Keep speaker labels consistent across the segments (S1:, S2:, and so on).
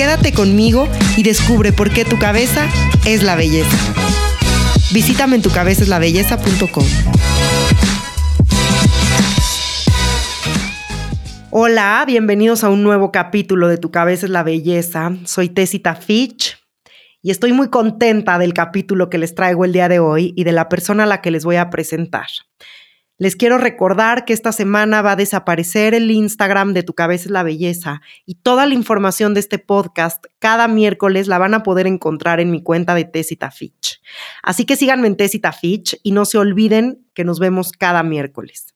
S1: Quédate conmigo y descubre por qué tu cabeza es la belleza. Visítame en tucabezaslabelleza.com. Hola, bienvenidos a un nuevo capítulo de Tu cabeza es la belleza. Soy Tessita Fitch y estoy muy contenta del capítulo que les traigo el día de hoy y de la persona a la que les voy a presentar. Les quiero recordar que esta semana va a desaparecer el Instagram de Tu Cabeza es la Belleza y toda la información de este podcast cada miércoles la van a poder encontrar en mi cuenta de Tessita Fitch. Así que síganme en Tessita Fitch y no se olviden que nos vemos cada miércoles.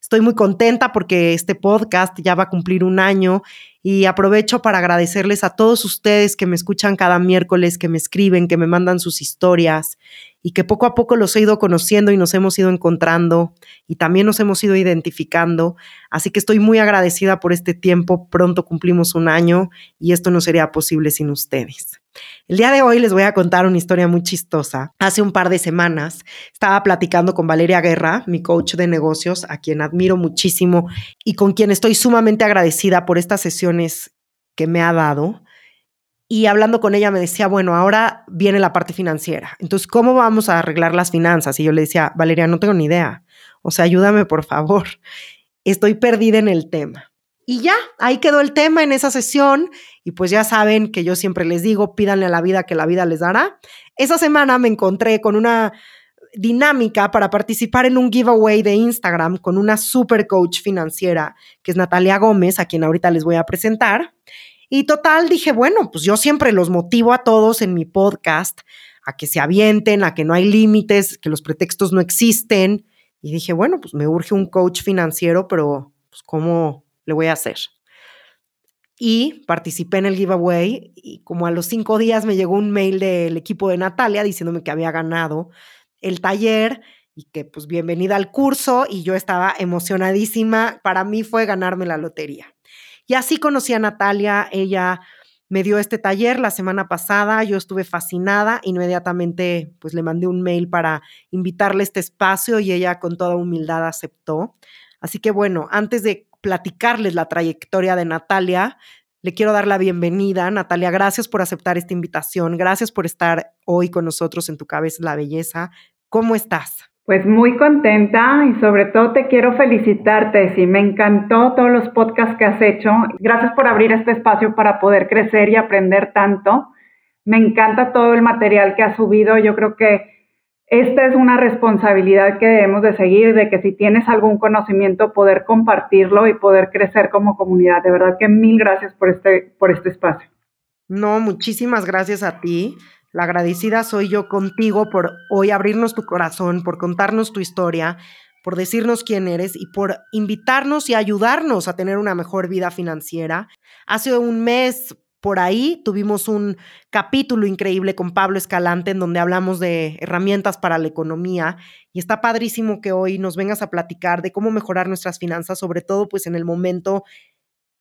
S1: Estoy muy contenta porque este podcast ya va a cumplir un año y aprovecho para agradecerles a todos ustedes que me escuchan cada miércoles, que me escriben, que me mandan sus historias y que poco a poco los he ido conociendo y nos hemos ido encontrando y también nos hemos ido identificando. Así que estoy muy agradecida por este tiempo. Pronto cumplimos un año y esto no sería posible sin ustedes. El día de hoy les voy a contar una historia muy chistosa. Hace un par de semanas estaba platicando con Valeria Guerra, mi coach de negocios, a quien admiro muchísimo y con quien estoy sumamente agradecida por estas sesiones que me ha dado y hablando con ella me decía, bueno, ahora viene la parte financiera. Entonces, ¿cómo vamos a arreglar las finanzas? Y yo le decía, Valeria, no tengo ni idea. O sea, ayúdame, por favor. Estoy perdida en el tema. Y ya, ahí quedó el tema en esa sesión. Y pues ya saben que yo siempre les digo, pídanle a la vida que la vida les dará. Esa semana me encontré con una dinámica para participar en un giveaway de Instagram con una super coach financiera, que es Natalia Gómez, a quien ahorita les voy a presentar. Y total, dije, bueno, pues yo siempre los motivo a todos en mi podcast a que se avienten, a que no hay límites, que los pretextos no existen. Y dije, bueno, pues me urge un coach financiero, pero pues ¿cómo le voy a hacer? Y participé en el giveaway y como a los cinco días me llegó un mail del equipo de Natalia diciéndome que había ganado el taller y que pues bienvenida al curso y yo estaba emocionadísima. Para mí fue ganarme la lotería. Y así conocí a Natalia, ella me dio este taller la semana pasada, yo estuve fascinada, inmediatamente pues le mandé un mail para invitarle a este espacio y ella con toda humildad aceptó. Así que bueno, antes de platicarles la trayectoria de Natalia, le quiero dar la bienvenida. Natalia, gracias por aceptar esta invitación, gracias por estar hoy con nosotros en Tu Cabeza la Belleza. ¿Cómo estás?
S2: Pues muy contenta y sobre todo te quiero felicitarte, sí, me encantó todos los podcasts que has hecho. Gracias por abrir este espacio para poder crecer y aprender tanto. Me encanta todo el material que has subido. Yo creo que esta es una responsabilidad que debemos de seguir, de que si tienes algún conocimiento, poder compartirlo y poder crecer como comunidad. De verdad que mil gracias por este, por este espacio.
S1: No, muchísimas gracias a ti. La agradecida soy yo contigo por hoy abrirnos tu corazón, por contarnos tu historia, por decirnos quién eres y por invitarnos y ayudarnos a tener una mejor vida financiera. Hace un mes por ahí tuvimos un capítulo increíble con Pablo Escalante en donde hablamos de herramientas para la economía y está padrísimo que hoy nos vengas a platicar de cómo mejorar nuestras finanzas, sobre todo pues en el momento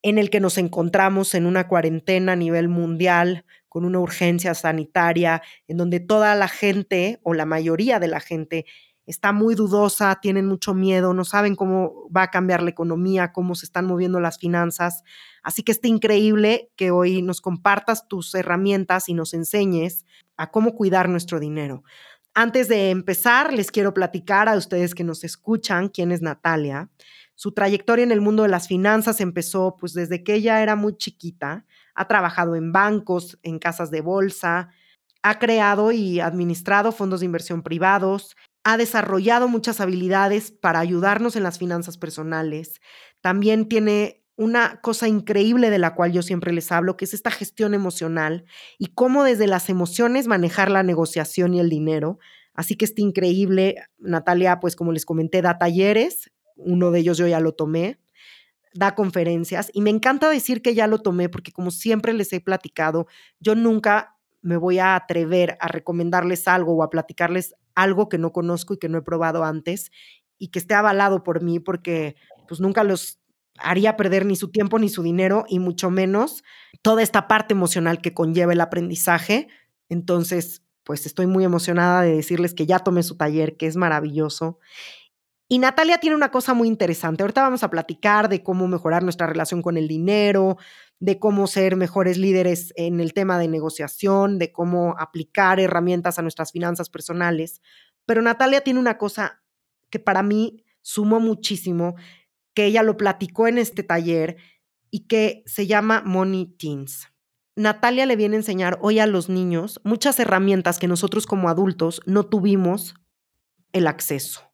S1: en el que nos encontramos en una cuarentena a nivel mundial, con una urgencia sanitaria, en donde toda la gente o la mayoría de la gente está muy dudosa, tienen mucho miedo, no saben cómo va a cambiar la economía, cómo se están moviendo las finanzas. Así que está increíble que hoy nos compartas tus herramientas y nos enseñes a cómo cuidar nuestro dinero. Antes de empezar, les quiero platicar a ustedes que nos escuchan quién es Natalia. Su trayectoria en el mundo de las finanzas empezó pues desde que ella era muy chiquita. Ha trabajado en bancos, en casas de bolsa, ha creado y administrado fondos de inversión privados, ha desarrollado muchas habilidades para ayudarnos en las finanzas personales. También tiene una cosa increíble de la cual yo siempre les hablo, que es esta gestión emocional y cómo desde las emociones manejar la negociación y el dinero. Así que está increíble. Natalia, pues como les comenté, da talleres uno de ellos yo ya lo tomé. Da conferencias y me encanta decir que ya lo tomé porque como siempre les he platicado, yo nunca me voy a atrever a recomendarles algo o a platicarles algo que no conozco y que no he probado antes y que esté avalado por mí porque pues nunca los haría perder ni su tiempo ni su dinero y mucho menos toda esta parte emocional que conlleva el aprendizaje. Entonces, pues estoy muy emocionada de decirles que ya tomé su taller, que es maravilloso. Y Natalia tiene una cosa muy interesante. Ahorita vamos a platicar de cómo mejorar nuestra relación con el dinero, de cómo ser mejores líderes en el tema de negociación, de cómo aplicar herramientas a nuestras finanzas personales. Pero Natalia tiene una cosa que para mí sumó muchísimo, que ella lo platicó en este taller y que se llama Money Teens. Natalia le viene a enseñar hoy a los niños muchas herramientas que nosotros como adultos no tuvimos el acceso.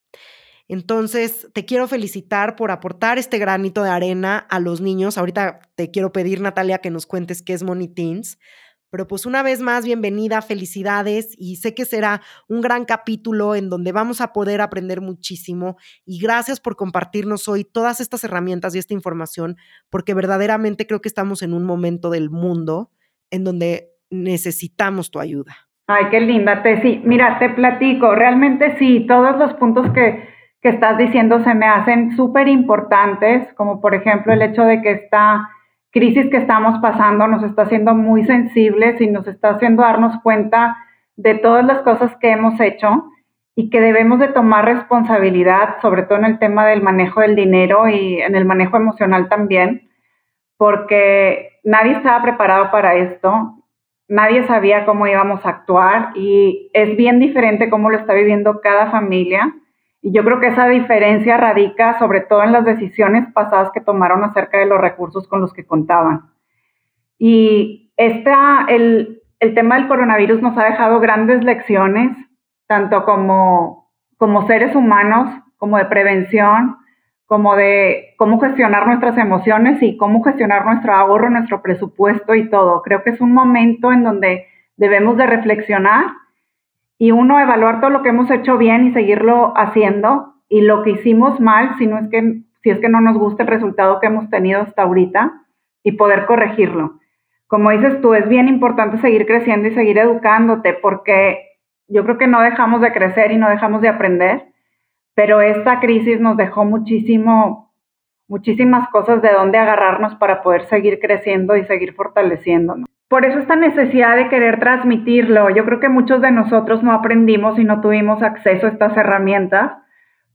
S1: Entonces, te quiero felicitar por aportar este granito de arena a los niños. Ahorita te quiero pedir, Natalia, que nos cuentes qué es Money Teens. Pero pues una vez más, bienvenida, felicidades y sé que será un gran capítulo en donde vamos a poder aprender muchísimo y gracias por compartirnos hoy todas estas herramientas y esta información porque verdaderamente creo que estamos en un momento del mundo en donde necesitamos tu ayuda.
S2: Ay, qué linda, Tessy. Mira, te platico, realmente sí, todos los puntos que, que estás diciendo se me hacen súper importantes, como por ejemplo el hecho de que esta crisis que estamos pasando nos está haciendo muy sensibles y nos está haciendo darnos cuenta de todas las cosas que hemos hecho y que debemos de tomar responsabilidad, sobre todo en el tema del manejo del dinero y en el manejo emocional también, porque nadie estaba preparado para esto, nadie sabía cómo íbamos a actuar y es bien diferente cómo lo está viviendo cada familia. Y yo creo que esa diferencia radica sobre todo en las decisiones pasadas que tomaron acerca de los recursos con los que contaban. Y esta, el, el tema del coronavirus nos ha dejado grandes lecciones, tanto como, como seres humanos, como de prevención, como de cómo gestionar nuestras emociones y cómo gestionar nuestro ahorro, nuestro presupuesto y todo. Creo que es un momento en donde debemos de reflexionar y uno evaluar todo lo que hemos hecho bien y seguirlo haciendo y lo que hicimos mal, si no es que si es que no nos gusta el resultado que hemos tenido hasta ahorita y poder corregirlo. Como dices tú, es bien importante seguir creciendo y seguir educándote porque yo creo que no dejamos de crecer y no dejamos de aprender, pero esta crisis nos dejó muchísimo muchísimas cosas de dónde agarrarnos para poder seguir creciendo y seguir fortaleciéndonos. Por eso esta necesidad de querer transmitirlo. Yo creo que muchos de nosotros no aprendimos y no tuvimos acceso a estas herramientas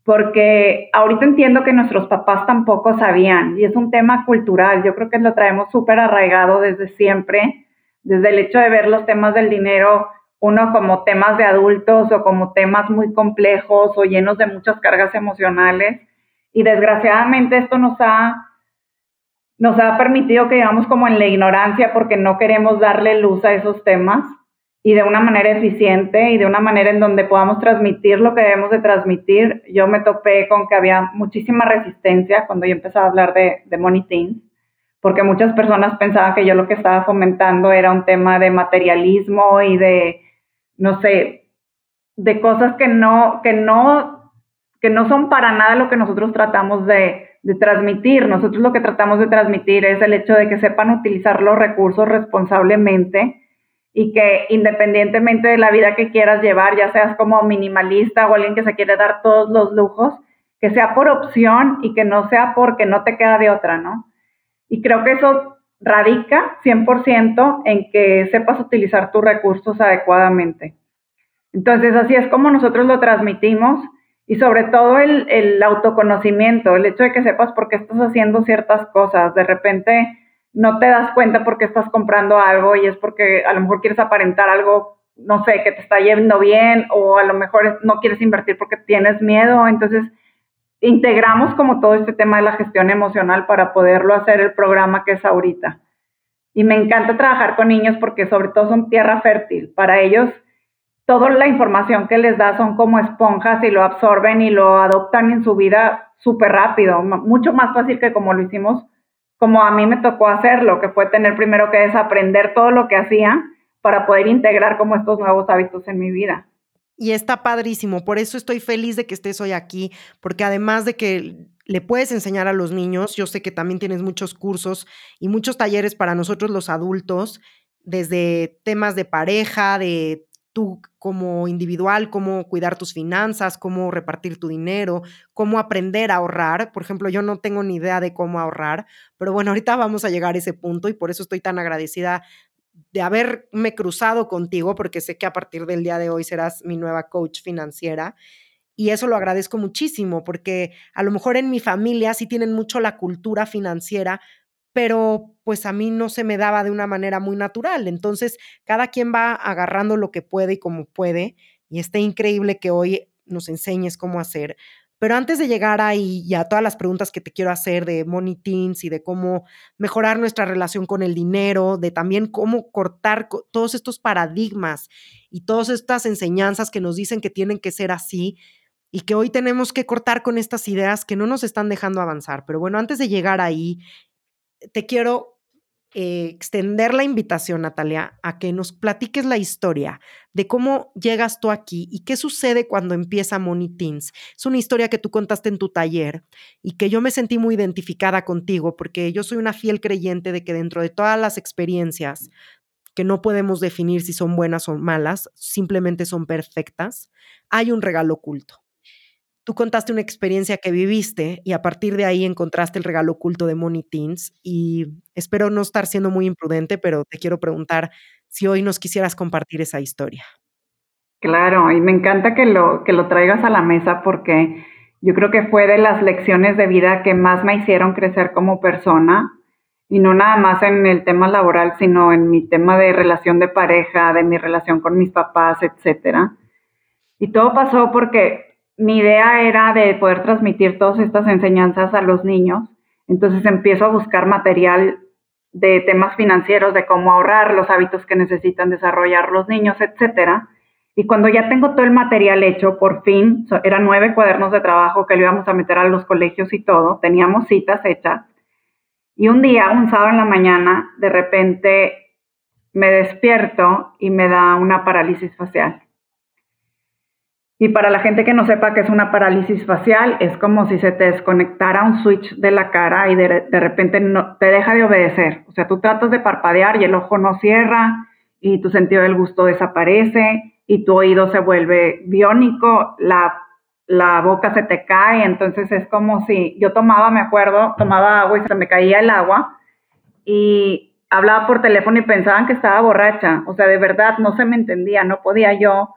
S2: porque ahorita entiendo que nuestros papás tampoco sabían y es un tema cultural. Yo creo que lo traemos súper arraigado desde siempre, desde el hecho de ver los temas del dinero, uno como temas de adultos o como temas muy complejos o llenos de muchas cargas emocionales. Y desgraciadamente esto nos ha nos ha permitido que vivamos como en la ignorancia porque no queremos darle luz a esos temas y de una manera eficiente y de una manera en donde podamos transmitir lo que debemos de transmitir. Yo me topé con que había muchísima resistencia cuando yo empecé a hablar de, de Money Teens, porque muchas personas pensaban que yo lo que estaba fomentando era un tema de materialismo y de, no sé, de cosas que no, que no, que no son para nada lo que nosotros tratamos de, de transmitir. Nosotros lo que tratamos de transmitir es el hecho de que sepan utilizar los recursos responsablemente y que independientemente de la vida que quieras llevar, ya seas como minimalista o alguien que se quiere dar todos los lujos, que sea por opción y que no sea porque no te queda de otra, ¿no? Y creo que eso radica 100% en que sepas utilizar tus recursos adecuadamente. Entonces, así es como nosotros lo transmitimos y sobre todo el, el, autoconocimiento, el hecho de que sepas por qué estás haciendo ciertas cosas. De repente no te das cuenta por qué estás comprando algo y es porque a lo mejor quieres aparentar algo, no sé, que te está yendo bien o a lo mejor no quieres invertir porque tienes miedo. Entonces, integramos como todo este tema de la gestión emocional para poderlo hacer el programa que es ahorita. Y me encanta trabajar con niños porque sobre todo son tierra fértil. Para ellos toda la información que les da son como esponjas y lo absorben y lo adoptan en su vida súper rápido, mucho más fácil que como lo hicimos, como a mí me tocó hacerlo, que fue tener primero que desaprender todo lo que hacía para poder integrar como estos nuevos hábitos en mi vida.
S1: Y está padrísimo, por eso estoy feliz de que estés hoy aquí, porque además de que le puedes enseñar a los niños. Yo sé que también tienes muchos cursos y muchos talleres para nosotros los adultos, desde temas de pareja, de tú como individual, cómo cuidar tus finanzas, cómo repartir tu dinero, cómo aprender a ahorrar. Por ejemplo, yo no tengo ni idea de cómo ahorrar, pero bueno, ahorita vamos a llegar a ese punto y por eso estoy tan agradecida de haberme cruzado contigo, porque sé que a partir del día de hoy serás mi nueva coach financiera. Y eso lo agradezco muchísimo, porque a lo mejor en mi familia sí tienen mucho la cultura financiera, pero pues a mí no se me daba de una manera muy natural. Entonces, cada quien va agarrando lo que puede y como puede, y está increíble que hoy nos enseñes cómo hacer. Pero antes de llegar ahí y a todas las preguntas que te quiero hacer de Money Teens y de cómo mejorar nuestra relación con el dinero, de también cómo cortar todos estos paradigmas y todas estas enseñanzas que nos dicen que tienen que ser así y que hoy tenemos que cortar con estas ideas que no nos están dejando avanzar. Pero bueno, antes de llegar ahí, te quiero eh, extender la invitación, Natalia, a que nos platiques la historia de cómo llegas tú aquí y qué sucede cuando empieza Money Teens. Es una historia que tú contaste en tu taller y que yo me sentí muy identificada contigo porque yo soy una fiel creyente de que dentro de todas las experiencias que no podemos definir si son buenas o malas, simplemente son perfectas, hay un regalo oculto. Tú contaste una experiencia que viviste y a partir de ahí encontraste el regalo oculto de Money Teens y espero no estar siendo muy imprudente, pero te quiero preguntar si hoy nos quisieras compartir esa historia.
S2: Claro, y me encanta que lo, que lo traigas a la mesa porque yo creo que fue de las lecciones de vida que más me hicieron crecer como persona y no nada más en el tema laboral, sino en mi tema de relación de pareja, de mi relación con mis papás, etcétera. Y todo pasó porque mi idea era de poder transmitir todas estas enseñanzas a los niños. Entonces empiezo a buscar material de temas financieros, de cómo ahorrar, los hábitos que necesitan desarrollar los niños, etcétera. Y cuando ya tengo todo el material hecho, por fin, eran nueve cuadernos de trabajo que le íbamos a meter a los colegios y todo, teníamos citas hechas. Y un día, un sábado en la mañana, de repente me despierto y me da una parálisis facial. Y para la gente que no sepa qué es una parálisis facial, es como si se te desconectara un switch de la cara y de, repente no, te deja de obedecer. O sea, tú tratas de parpadear y el ojo no cierra y tu sentido del gusto desaparece y tu oído se vuelve biónico, la, la boca se te cae. Entonces es como si yo tomaba, me acuerdo, tomaba agua y se me caía el agua y hablaba por teléfono y pensaban que estaba borracha. O sea, de verdad no se me entendía, no podía yo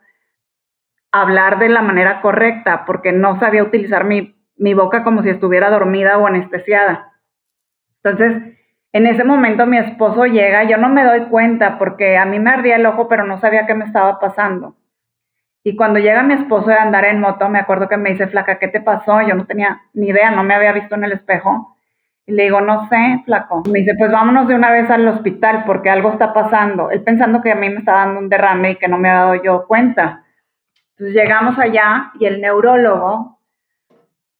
S2: hablar de la manera correcta porque no sabía utilizar mi, mi boca como si estuviera dormida o anestesiada. Entonces, en ese momento mi esposo llega, yo no me doy cuenta porque a mí me ardía el ojo, pero no sabía qué me estaba pasando. Y cuando llega mi esposo de andar en moto, me acuerdo que me dice, flaca, ¿qué te pasó? Yo no tenía ni idea, no me había visto en el espejo. Y le digo, no sé, flaco. Me dice, pues vámonos de una vez al hospital porque algo está pasando. Él pensando que a mí me estaba dando un derrame y que no me había dado yo cuenta. Entonces llegamos allá y el neurólogo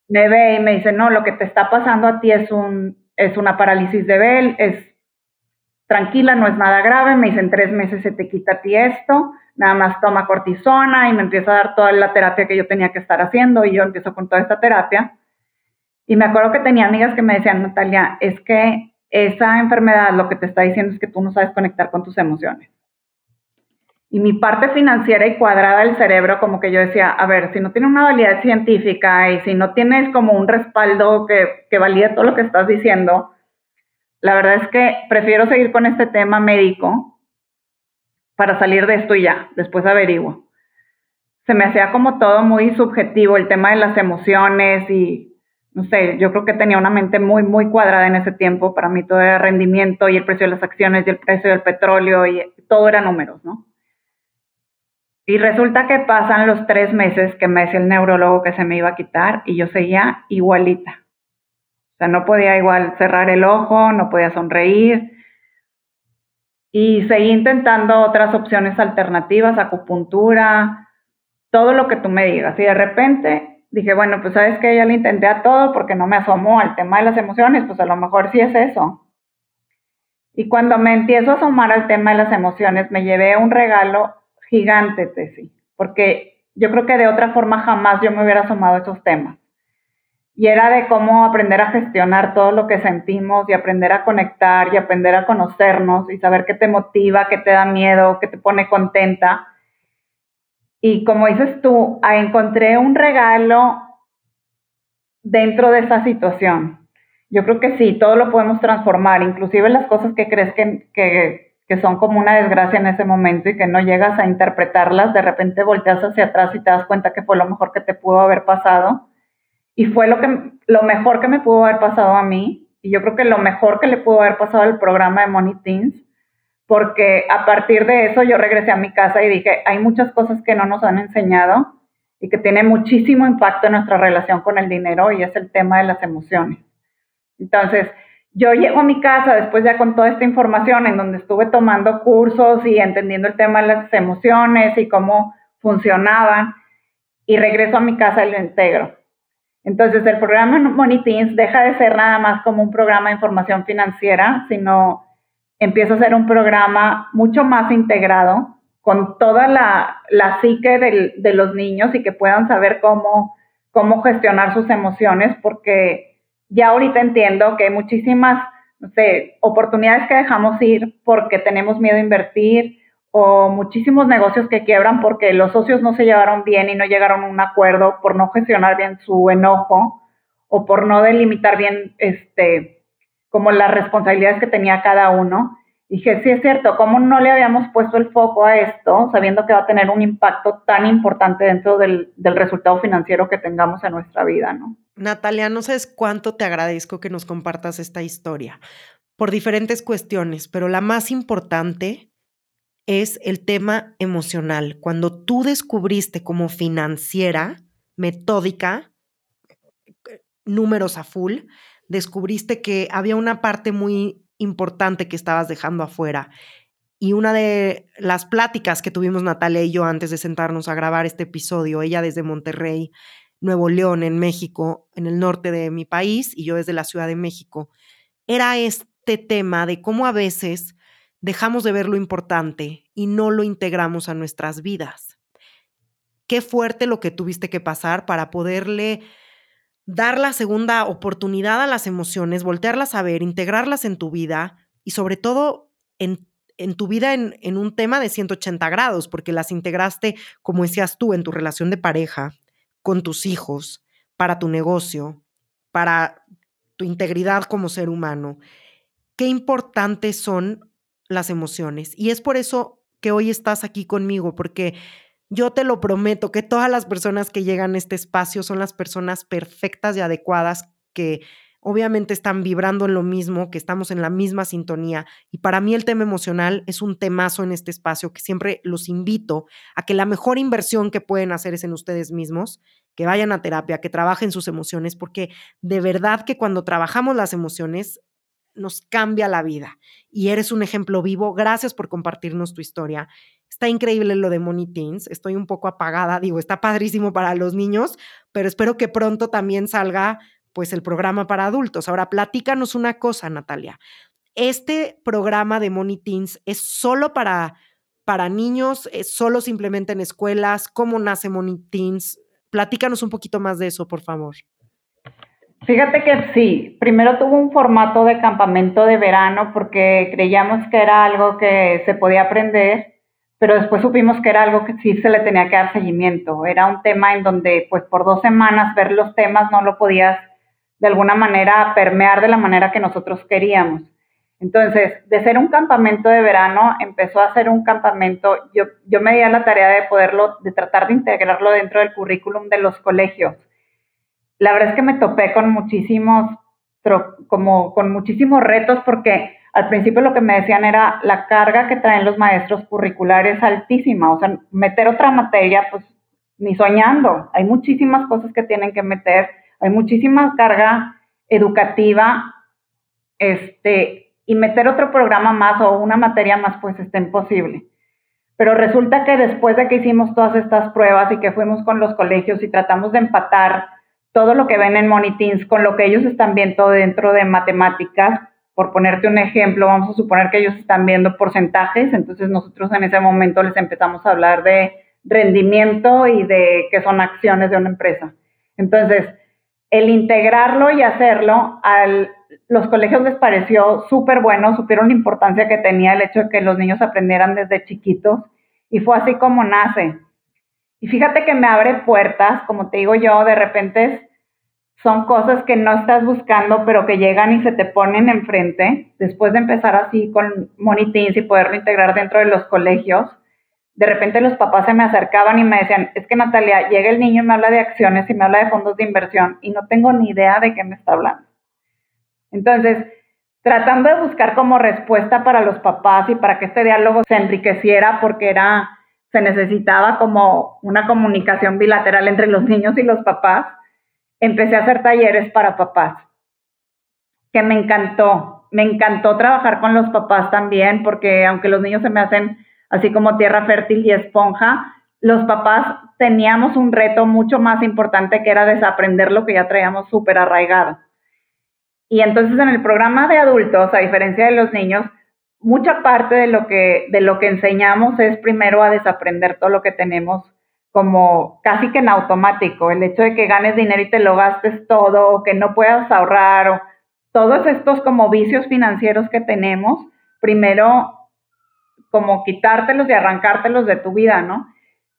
S2: me ve y me dice, no, lo que te está pasando a ti es, un, es una parálisis de Bell, es tranquila, no es nada grave, me dice, en tres meses se te quita a ti esto, nada más toma cortisona y me empieza a dar toda la terapia que yo tenía que estar haciendo y yo empiezo con toda esta terapia. Y me acuerdo que tenía amigas que me decían, Natalia, es que esa enfermedad lo que te está diciendo es que tú no sabes conectar con tus emociones. Y mi parte financiera y cuadrada del cerebro, como que yo decía, a ver, si no tiene una validez científica y si no tienes como un respaldo que, que valide todo lo que estás diciendo, la verdad es que prefiero seguir con este tema médico para salir de esto y ya, después averiguo. Se me hacía como todo muy subjetivo, el tema de las emociones y, no sé, yo creo que tenía una mente muy, muy cuadrada en ese tiempo. Para mí todo era rendimiento y el precio de las acciones y el precio del petróleo y todo era números, ¿no? Y resulta que pasan los tres meses que me decía el neurólogo que se me iba a quitar y yo seguía igualita. O sea, no podía igual cerrar el ojo, no podía sonreír. Y seguí intentando otras opciones alternativas, acupuntura, todo lo que tú me digas. Y de repente dije, bueno, pues sabes que ya le intenté a todo porque no me asomó al tema de las emociones, pues a lo mejor sí es eso. Y cuando me empiezo a asomar al tema de las emociones, me llevé un regalo gigante, Tessy, porque yo creo que de otra forma jamás yo me hubiera asomado a esos temas. y era de cómo aprender a gestionar todo lo que sentimos y aprender a conectar y aprender a conocernos y saber qué te motiva, qué te da miedo, qué te pone contenta. Y como dices tú, encontré un regalo dentro de esa situación. Yo creo que sí, todo lo podemos transformar, inclusive las cosas que crees que, que, que son como una desgracia en ese momento y que no llegas a interpretarlas, de repente volteas hacia atrás y te das cuenta que fue lo mejor que te pudo haber pasado y fue lo, que, lo mejor que me pudo haber pasado a mí. Y yo creo que lo mejor que le pudo haber pasado al programa de Money Teens, porque a partir de eso yo regresé a mi casa y dije, hay muchas cosas que no nos han enseñado y que tienen muchísimo impacto en nuestra relación con el dinero y es el tema de las emociones. Entonces, yo llego a mi casa después ya con toda esta información en donde estuve tomando cursos y entendiendo el tema de las emociones y cómo funcionaban y regreso a mi casa y lo integro. Entonces, el programa Money Teens deja de ser nada más como un programa de información financiera, sino empieza a ser un programa mucho más integrado con toda la, la psique de los niños y que puedan saber cómo, cómo gestionar sus emociones, porque ya ahorita entiendo que hay muchísimas no sé, oportunidades que dejamos ir porque tenemos miedo a invertir o muchísimos negocios que quiebran porque los socios no se llevaron bien y no llegaron a un acuerdo por no gestionar bien su enojo o por no delimitar bien este como las responsabilidades que tenía cada uno. Dije, sí es cierto, ¿cómo no le habíamos puesto el foco a esto, sabiendo que va a tener un impacto tan importante dentro del, del resultado financiero que tengamos en nuestra vida, ¿no?
S1: Natalia, no sabes cuánto te agradezco que nos compartas esta historia por diferentes cuestiones, pero la más importante es el tema emocional. Cuando tú descubriste como financiera, metódica, números a full, descubriste que había una parte muy importante que estabas dejando afuera. Y una de las pláticas que tuvimos Natalia y yo antes de sentarnos a grabar este episodio, ella desde Monterrey, Nuevo León, en México, en el norte de mi país, y yo desde la Ciudad de México, era este tema de cómo a veces dejamos de ver lo importante y no lo integramos a nuestras vidas. Qué fuerte lo que tuviste que pasar para poderle dar la segunda oportunidad a las emociones, voltearlas a ver, integrarlas en tu vida y sobre todo en, en tu vida en, en un tema de 180 grados, porque las integraste, como decías tú, en tu relación de pareja, con tus hijos, para tu negocio, para tu integridad como ser humano. Qué importantes son las emociones. Y es por eso que hoy estás aquí conmigo, porque yo te lo prometo que todas las personas que llegan a este espacio son las personas perfectas y adecuadas que obviamente están vibrando en lo mismo, que estamos en la misma sintonía. Y para mí el tema emocional es un temazo en este espacio que siempre los invito a que la mejor inversión que pueden hacer es en ustedes mismos, que vayan a terapia, que trabajen sus emociones, porque de verdad que cuando trabajamos las emociones nos cambia la vida. Y eres un ejemplo vivo. Gracias por compartirnos tu historia. Está increíble lo de Money Teens. Estoy un poco apagada, digo, está padrísimo para los niños, pero espero que pronto también salga pues el programa para adultos. Ahora, platícanos una cosa, Natalia. Este programa de Money Teens es solo para para niños, es solo simplemente en escuelas, ¿cómo nace Money Teens? Platícanos un poquito más de eso, por favor.
S2: Fíjate que sí, primero tuvo un formato de campamento de verano porque creíamos que era algo que se podía aprender, pero después supimos que era algo que sí se le tenía que dar seguimiento. Era un tema en donde pues por dos semanas ver los temas no lo podías de alguna manera permear de la manera que nosotros queríamos. Entonces, de ser un campamento de verano, empezó a ser un campamento, yo, yo me di a la tarea de poderlo, de tratar de integrarlo dentro del currículum de los colegios la verdad es que me topé con muchísimos, como con muchísimos retos porque al principio lo que me decían era la carga que traen los maestros curriculares altísima, o sea, meter otra materia, pues ni soñando. Hay muchísimas cosas que tienen que meter, hay muchísima carga educativa, este, y meter otro programa más o una materia más, pues está imposible. Pero resulta que después de que hicimos todas estas pruebas y que fuimos con los colegios y tratamos de empatar todo lo que ven en Monitins con lo que ellos están viendo dentro de matemáticas. Por ponerte un ejemplo, vamos a suponer que ellos están viendo porcentajes, entonces nosotros en ese momento les empezamos a hablar de rendimiento y de qué son acciones de una empresa. Entonces, el integrarlo y hacerlo, a los colegios les pareció súper bueno, supieron la importancia que tenía el hecho de que los niños aprendieran desde chiquitos y fue así como nace. Y fíjate que me abre puertas, como te digo yo, de repente son cosas que no estás buscando, pero que llegan y se te ponen enfrente, después de empezar así con Monitins y poderlo integrar dentro de los colegios de repente los papás se me acercaban y me decían, es que Natalia, llega el niño y me habla de acciones y me habla de fondos de inversión y no tengo ni idea de qué me está hablando. Entonces, tratando de buscar como respuesta para los papás y para que este diálogo se enriqueciera porque era, se necesitaba como una comunicación bilateral entre los niños y los papás, empecé a hacer talleres para papás, que me encantó, me encantó trabajar con los papás también porque aunque los niños se me hacen así como tierra fértil y esponja, los papás teníamos un reto mucho más importante que era desaprender lo que ya traíamos súper arraigado. Y entonces en el programa de adultos, a diferencia de los niños, mucha parte de lo que, de lo que enseñamos es primero a desaprender todo lo que tenemos como casi que en automático, el hecho de que ganes dinero y te lo gastes todo, o que no puedas ahorrar, o todos estos como vicios financieros que tenemos, primero como quitártelos y arrancártelos de tu vida, ¿no?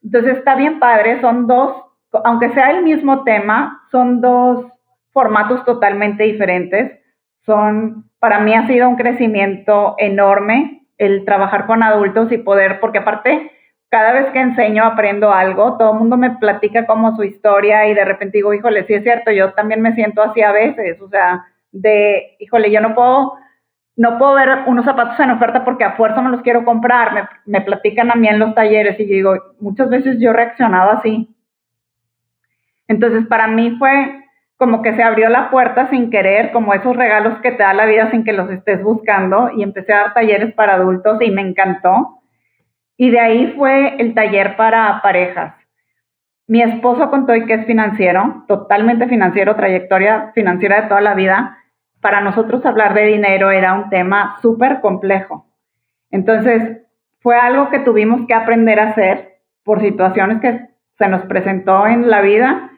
S2: Entonces está bien padre, son dos, aunque sea el mismo tema, son dos formatos totalmente diferentes. Son, para mí ha sido un crecimiento enorme el trabajar con adultos y poder, porque aparte, cada vez que enseño aprendo algo, todo el mundo me platica como su historia y de repente digo, híjole, sí es cierto, yo también me siento así a veces, o sea, de, híjole, yo no puedo no puedo ver unos zapatos en oferta porque a fuerza me los quiero comprar, me, me platican a mí en los talleres y digo, muchas veces yo reaccionaba así. Entonces para mí fue como que se abrió la puerta sin querer, como esos regalos que te da la vida sin que los estés buscando y empecé a dar talleres para adultos y me encantó. Y de ahí fue el taller para parejas. Mi esposo contó que es financiero, totalmente financiero, trayectoria financiera de toda la vida para nosotros hablar de dinero era un tema súper complejo. Entonces, fue algo que tuvimos que aprender a hacer por situaciones que se nos presentó en la vida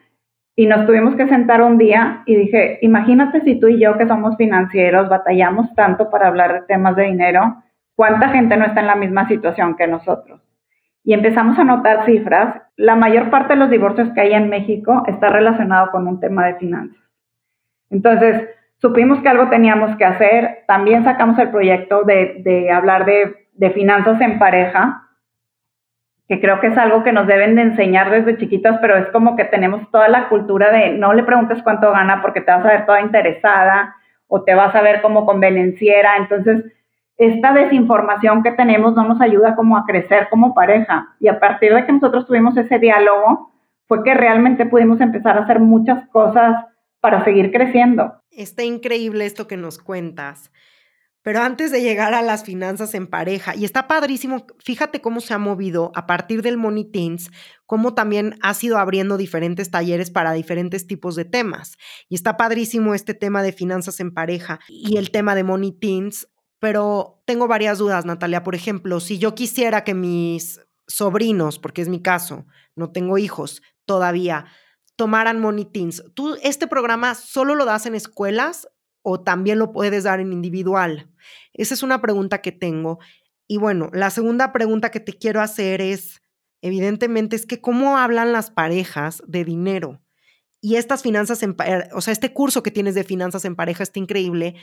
S2: y nos tuvimos que sentar un día y dije, imagínate si tú y yo que somos financieros batallamos tanto para hablar de temas de dinero, ¿cuánta gente no está en la misma situación que nosotros? Y empezamos a notar cifras. La mayor parte de los divorcios que hay en México está relacionado con un tema de finanzas. Entonces, supimos que algo teníamos que hacer. También sacamos el proyecto de, hablar de, finanzas en pareja, que creo que es algo que nos deben de enseñar desde chiquitas, pero es como que tenemos toda la cultura de no le preguntes cuánto gana porque te vas a ver toda interesada o te vas a ver como convenenciera. Entonces, esta desinformación que tenemos no nos ayuda como a crecer como pareja. Y a partir de que nosotros tuvimos ese diálogo, fue que realmente pudimos empezar a hacer muchas cosas para seguir creciendo.
S1: Está increíble esto que nos cuentas. Pero antes de llegar a las finanzas en pareja, y está padrísimo, fíjate cómo se ha movido a partir del Money Teens, cómo también ha sido abriendo diferentes talleres para diferentes tipos de temas. Y está padrísimo este tema de finanzas en pareja y el tema de Money Teens, pero tengo varias dudas, Natalia. Por ejemplo, si yo quisiera que mis sobrinos, porque es mi caso, no tengo hijos todavía, tomaran monitins. ¿Tú este programa solo lo das en escuelas o también lo puedes dar en individual? Esa es una pregunta que tengo. Y bueno, la segunda pregunta que te quiero hacer es, evidentemente, es que cómo hablan las parejas de dinero. Y estas finanzas en, o sea, este curso que tienes de finanzas en pareja está increíble,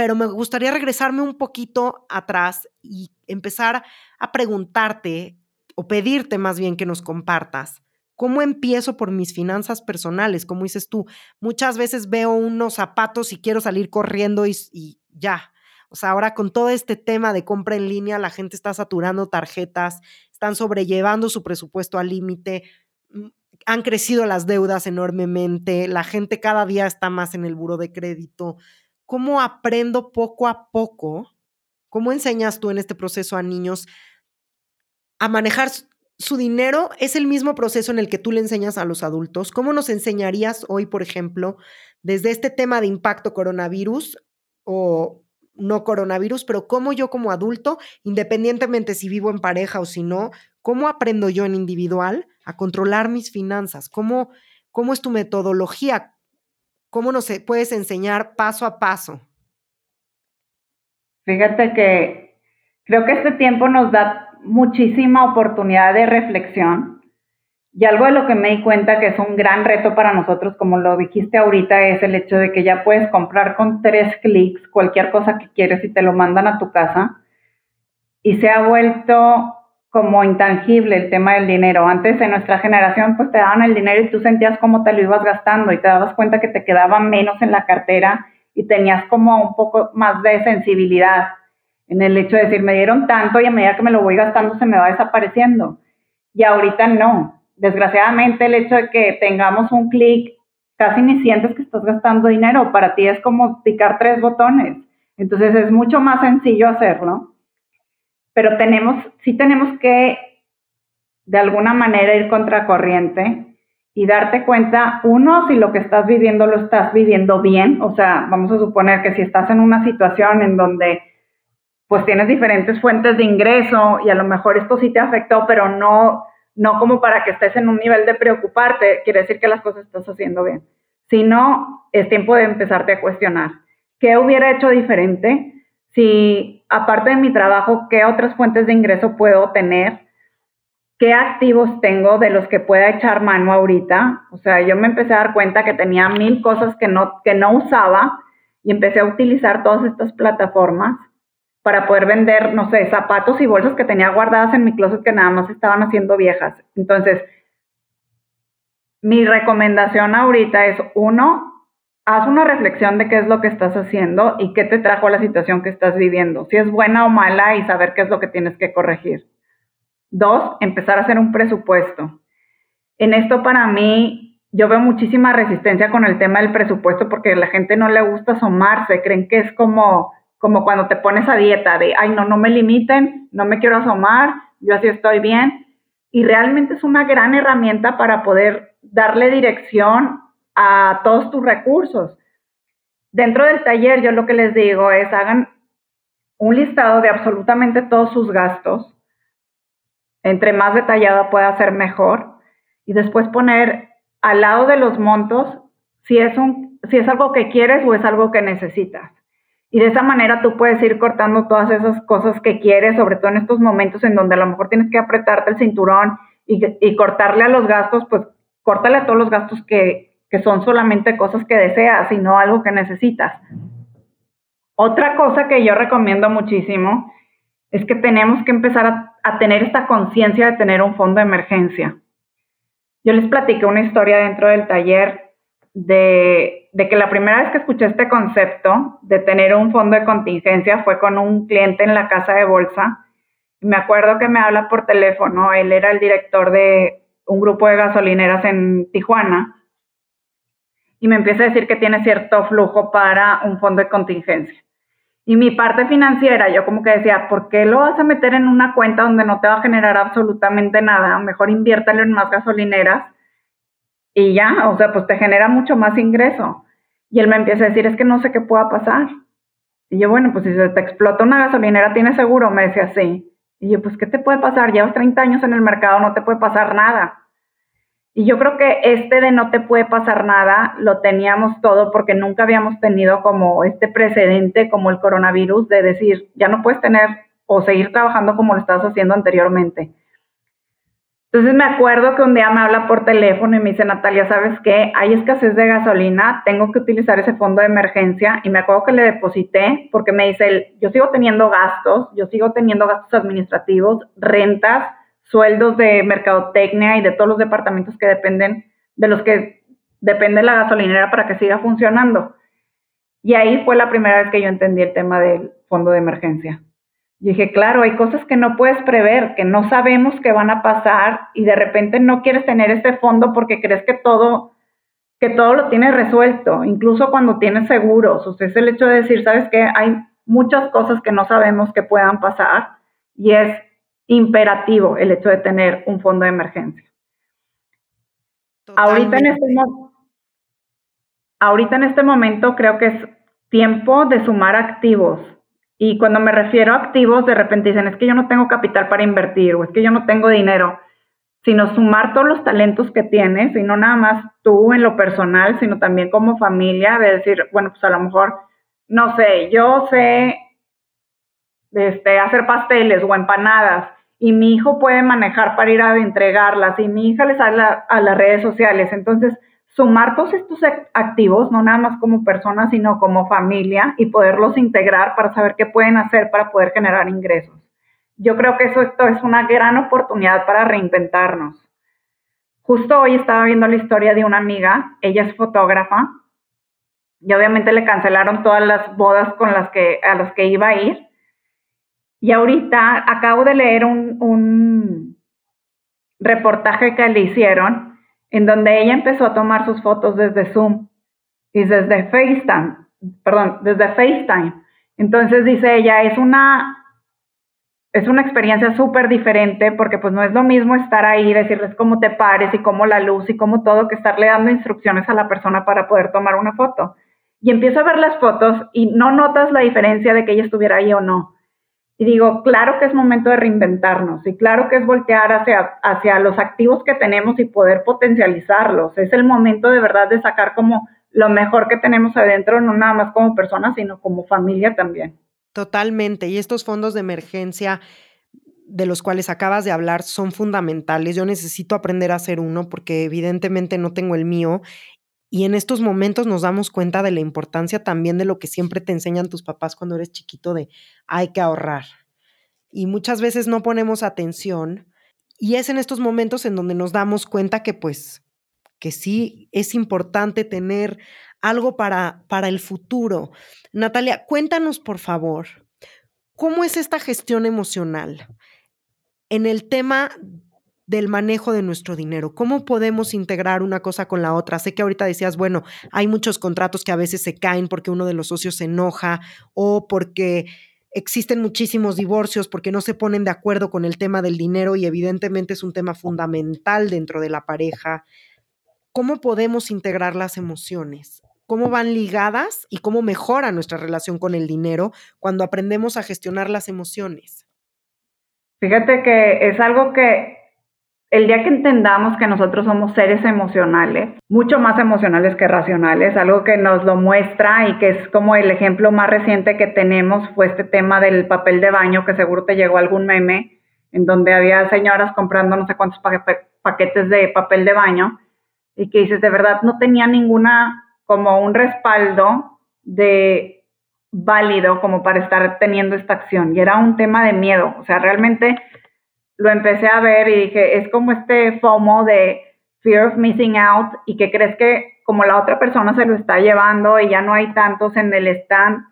S1: pero me gustaría regresarme un poquito atrás y empezar a preguntarte o pedirte más bien que nos compartas ¿Cómo empiezo por mis finanzas personales? Como dices tú, muchas veces veo unos zapatos y quiero salir corriendo y, ya. O sea, ahora con todo este tema de compra en línea, la gente está saturando tarjetas, están sobrellevando su presupuesto al límite, mm, han crecido las deudas enormemente, la gente cada día está más en el buro de crédito. ¿Cómo aprendo poco a poco? ¿Cómo enseñas tú en este proceso a niños a manejar su dinero es el mismo proceso en el que tú le enseñas a los adultos. ¿Cómo nos enseñarías hoy, por ejemplo, desde este tema de impacto coronavirus o no coronavirus, pero cómo yo como adulto, independientemente si vivo en pareja o si no, cómo aprendo yo en individual a controlar mis finanzas? ¿Cómo, cómo es tu metodología? ¿Cómo nos puedes enseñar paso a paso?
S2: Fíjate que creo que este tiempo nos da muchísima oportunidad de reflexión y algo de lo que me di cuenta que es un gran reto para nosotros, como lo dijiste ahorita, es el hecho de que ya puedes comprar con tres clics cualquier cosa que quieres y te lo mandan a tu casa. Y se ha vuelto como intangible el tema del dinero. Antes en nuestra generación pues te daban el dinero y tú sentías cómo te lo ibas gastando y te dabas cuenta que te quedaba menos en la cartera y tenías como un poco más de sensibilidad en el hecho de decir, me dieron tanto y a medida que me lo voy gastando se me va desapareciendo. Y ahorita no desgraciadamente el hecho de que tengamos un clic, casi ni sientes que estás gastando dinero, para ti es como picar tres botones. Entonces es mucho más sencillo hacerlo, pero tenemos, sí tenemos que de alguna manera ir contracorriente y darte cuenta, uno, si lo que estás viviendo lo estás viviendo bien, o sea, vamos a suponer que si estás en una situación en donde pues tienes diferentes fuentes de ingreso y a lo mejor esto sí te afectó, pero no no como para que estés en un nivel de preocuparte, quiere decir que las cosas estás haciendo bien, sino es tiempo de empezarte a cuestionar. ¿Qué hubiera hecho diferente? Si aparte de mi trabajo, ¿qué otras fuentes de ingreso puedo tener? ¿Qué activos tengo de los que pueda echar mano ahorita? O sea, yo me empecé a dar cuenta que tenía mil cosas que no, que no usaba y empecé a utilizar todas estas plataformas para poder vender, no sé, zapatos y bolsas que tenía guardadas en mi closet que nada más estaban haciendo viejas. Entonces, mi recomendación ahorita es, uno, haz una reflexión de qué es lo que estás haciendo y qué te trajo la situación que estás viviendo, si es buena o mala y saber qué es lo que tienes que corregir. Dos, empezar a hacer un presupuesto. En esto para mí, yo veo muchísima resistencia con el tema del presupuesto porque a la gente no le gusta asomarse, creen que es como como cuando te pones a dieta de, ay, no, no me limiten, no me quiero asomar, yo así estoy bien. Y realmente es una gran herramienta para poder darle dirección a todos tus recursos. Dentro del taller yo lo que les digo es hagan un listado de absolutamente todos sus gastos. Entre más detallado pueda ser mejor. Y después poner al lado de los montos si es, un, si es algo que quieres o es algo que necesitas. Y de esa manera tú puedes ir cortando todas esas cosas que quieres, sobre todo en estos momentos en donde a lo mejor tienes que apretarte el cinturón y, cortarle a los gastos, pues córtale a todos los gastos que, que son solamente cosas que deseas y no algo que necesitas. Otra cosa que yo recomiendo muchísimo es que tenemos que empezar a, tener esta conciencia de tener un fondo de emergencia. Yo les platiqué una historia dentro del taller de, que la primera vez que escuché este concepto de tener un fondo de contingencia fue con un cliente en la casa de bolsa. Me acuerdo que me habla por teléfono, él era el director de un grupo de gasolineras en Tijuana y me empieza a decir que tiene cierto flujo para un fondo de contingencia. Y mi parte financiera, yo como que decía, ¿por qué lo vas a meter en una cuenta donde no te va a generar absolutamente nada? Mejor inviértalo en más gasolineras y ya, o sea, pues te genera mucho más ingreso. Y él me empieza a decir, es que no sé qué pueda pasar. Y yo, bueno, pues si se te explota una gasolinera, ¿tienes seguro? Me decía, sí. Y yo, pues, ¿qué te puede pasar? Llevas 30 años en el mercado, no te puede pasar nada. Y yo creo que este de no te puede pasar nada lo teníamos todo porque nunca habíamos tenido como este precedente, como el coronavirus, de decir, ya no puedes tener o seguir trabajando como lo estabas haciendo anteriormente. Entonces me acuerdo que un día me habla por teléfono y me dice, Natalia, ¿sabes qué? Hay escasez de gasolina, tengo que utilizar ese fondo de emergencia. Y me acuerdo que le deposité porque me dice, yo sigo teniendo gastos, yo sigo teniendo gastos administrativos, rentas, sueldos de mercadotecnia y de todos los departamentos que dependen, de los que depende la gasolinera para que siga funcionando. Y ahí fue la primera vez que yo entendí el tema del fondo de emergencia. Y dije, claro, hay cosas que no puedes prever, que no sabemos que van a pasar y de repente no quieres tener este fondo porque crees que todo, que todo lo tienes resuelto, incluso cuando tienes seguros. O sea, es el hecho de decir, ¿sabes qué? Hay muchas cosas que no sabemos que puedan pasar y es imperativo el hecho de tener un fondo de emergencia. Ahorita en, este, ahorita en este momento creo que es tiempo de sumar activos y cuando me refiero a activos, de repente dicen, es que yo no tengo capital para invertir o es que yo no tengo dinero. sino sumar todos los talentos que tienes y no nada más tú en lo personal, sino también como familia, de decir, bueno, pues a lo mejor, no sé, yo sé este, hacer pasteles o empanadas y mi hijo puede manejar para ir a entregarlas y mi hija les sale a las redes sociales. Entonces, sumar todos estos activos, no nada más como personas, sino como familia y poderlos integrar para saber qué pueden hacer para poder generar ingresos. Yo creo que eso esto es una gran oportunidad para reinventarnos. Justo hoy estaba viendo la historia de una amiga, ella es fotógrafa y obviamente le cancelaron todas las bodas con las que a las que iba a ir y ahorita acabo de leer un, reportaje que le hicieron en donde ella empezó a tomar sus fotos desde Zoom y desde FaceTime, perdón, desde FaceTime. Entonces dice ella, es una, es una experiencia súper diferente porque pues no es lo mismo estar ahí, decirles cómo te pares y cómo la luz y cómo todo, que estarle dando instrucciones a la persona para poder tomar una foto. Y empiezo a ver las fotos y no notas la diferencia de que ella estuviera ahí o no. Y digo, claro que es momento de reinventarnos y claro que es voltear hacia, hacia los activos que tenemos y poder potencializarlos. Es el momento de verdad de sacar como lo mejor que tenemos adentro, no nada más como personas, sino como familia también.
S1: Totalmente. Y estos fondos de emergencia de los cuales acabas de hablar son fundamentales. Yo necesito aprender a hacer uno porque evidentemente no tengo el mío y en estos momentos nos damos cuenta de la importancia también de lo que siempre te enseñan tus papás cuando eres chiquito de hay que ahorrar. Y muchas veces no ponemos atención y es en estos momentos en donde nos damos cuenta que pues que sí es importante tener algo para, para el futuro. Natalia, cuéntanos por favor, ¿cómo es esta gestión emocional en el tema del manejo de nuestro dinero. ¿Cómo podemos integrar una cosa con la otra? Sé que ahorita decías, bueno, hay muchos contratos que a veces se caen porque uno de los socios se enoja o porque existen muchísimos divorcios porque no se ponen de acuerdo con el tema del dinero y evidentemente es un tema fundamental dentro de la pareja. ¿Cómo podemos integrar las emociones? ¿Cómo van ligadas y cómo mejora nuestra relación con el dinero cuando aprendemos a gestionar las emociones?
S2: Fíjate que es algo que el día que entendamos que nosotros somos seres emocionales, mucho más emocionales que racionales, algo que nos lo muestra y que es como el ejemplo más reciente que tenemos fue este tema del papel de baño, que seguro te llegó algún meme, en donde había señoras comprando no sé cuántos paquetes de papel de baño y que dices, de verdad no tenía ninguna como un respaldo de válido como para estar teniendo esta acción y era un tema de miedo, o sea, realmente lo empecé a ver y dije, es como este FOMO de fear of missing out y que crees que como la otra persona se lo está llevando y ya no hay tantos en el stand,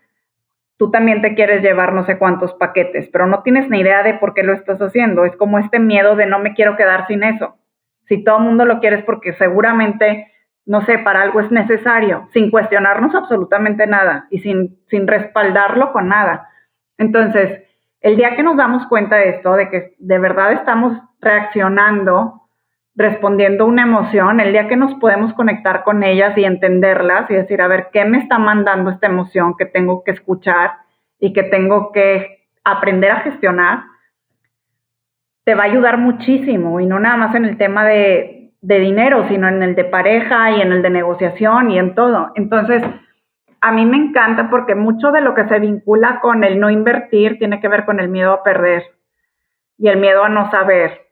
S2: tú también te quieres llevar no sé cuántos paquetes, pero no tienes ni idea de por qué lo estás haciendo. Es como este miedo de no me quiero quedar sin eso. Si todo el mundo lo quiere es porque seguramente, no sé, para algo es necesario, sin cuestionarnos absolutamente nada y sin, sin respaldarlo con nada. Entonces, el día que nos damos cuenta de esto, de que de verdad estamos reaccionando, respondiendo una emoción, el día que nos podemos conectar con ellas y entenderlas y decir, a ver, ¿qué me está mandando esta emoción que tengo que escuchar y que tengo que aprender a gestionar? Te va a ayudar muchísimo y no nada más en el tema de, de dinero, sino en el de pareja y en el de negociación y en todo. Entonces, a mí me encanta porque mucho de lo que se vincula con el no invertir tiene que ver con el miedo a perder y el miedo a no saber.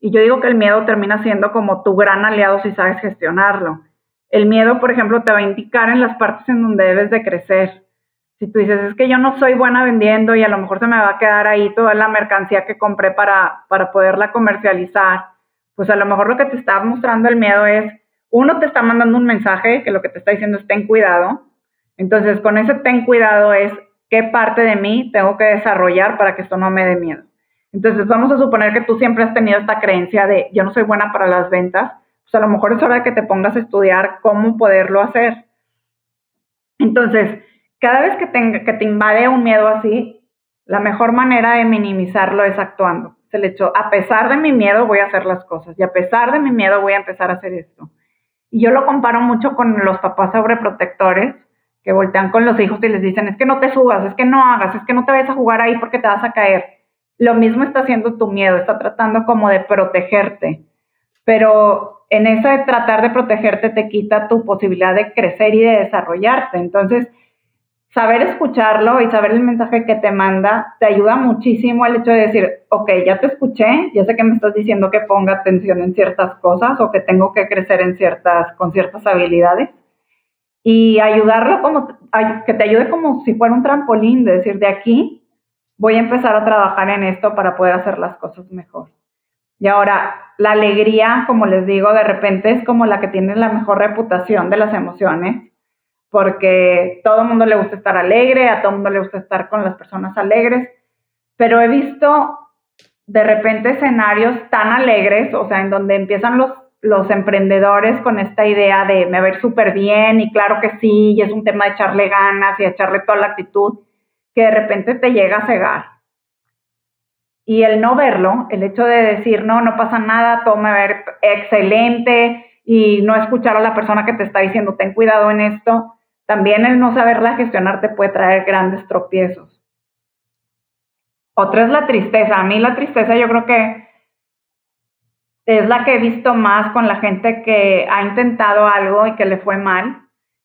S2: Y yo digo que el miedo termina siendo como tu gran aliado si sabes gestionarlo. El miedo, por ejemplo, te va a indicar en las partes en donde debes de crecer. Si tú dices, es que yo no soy buena vendiendo y a lo mejor se me va a quedar ahí toda la mercancía que compré para, para poderla comercializar, pues a lo mejor lo que te está mostrando el miedo es, uno te está mandando un mensaje que lo que te está diciendo es ten cuidado, entonces, con ese ten cuidado es qué parte de mí tengo que desarrollar para que esto no me dé miedo. Entonces, vamos a suponer que tú siempre has tenido esta creencia de yo no soy buena para las ventas, pues a lo mejor es hora de que te pongas a estudiar cómo poderlo hacer. Entonces, cada vez que, que te invade un miedo así, la mejor manera de minimizarlo es actuando. Se le echó, a pesar de mi miedo voy a hacer las cosas y a pesar de mi miedo voy a empezar a hacer esto. Y yo lo comparo mucho con los papás sobreprotectores que voltean con los hijos y les dicen, es que no te subas, es que no hagas, es que no te vayas a jugar ahí porque te vas a caer. Lo mismo está haciendo tu miedo, está tratando como de protegerte. pero en eso de tratar de protegerte te quita tu posibilidad de crecer y de desarrollarte. Entonces, saber escucharlo y saber el mensaje que te manda te ayuda muchísimo al hecho de decir, ok, ya te escuché, ya sé que me estás diciendo que ponga atención en ciertas cosas o que tengo que crecer en ciertas, con ciertas habilidades. Y ayudarlo como, que te ayude como si fuera un trampolín, de decir, de aquí voy a empezar a trabajar en esto para poder hacer las cosas mejor. Y ahora, la alegría, como les digo, de repente es como la que tiene la mejor reputación de las emociones porque todo el mundo le gusta estar alegre, a todo el mundo le gusta estar con las personas alegres, pero he visto de repente escenarios tan alegres, o sea, en donde empiezan los, los emprendedores con esta idea de me ver súper bien y claro que sí, y es un tema de echarle ganas y echarle toda la actitud, que de repente te llega a cegar. Y el no verlo, el hecho de decir, no, no pasa nada, todo me ver excelente y no escuchar a la persona que te está diciendo, ten cuidado en esto, también el no saberla gestionar te puede traer grandes tropiezos. Otra es la tristeza. A mí la tristeza yo creo que es la que he visto más con la gente que ha intentado algo y que le fue mal.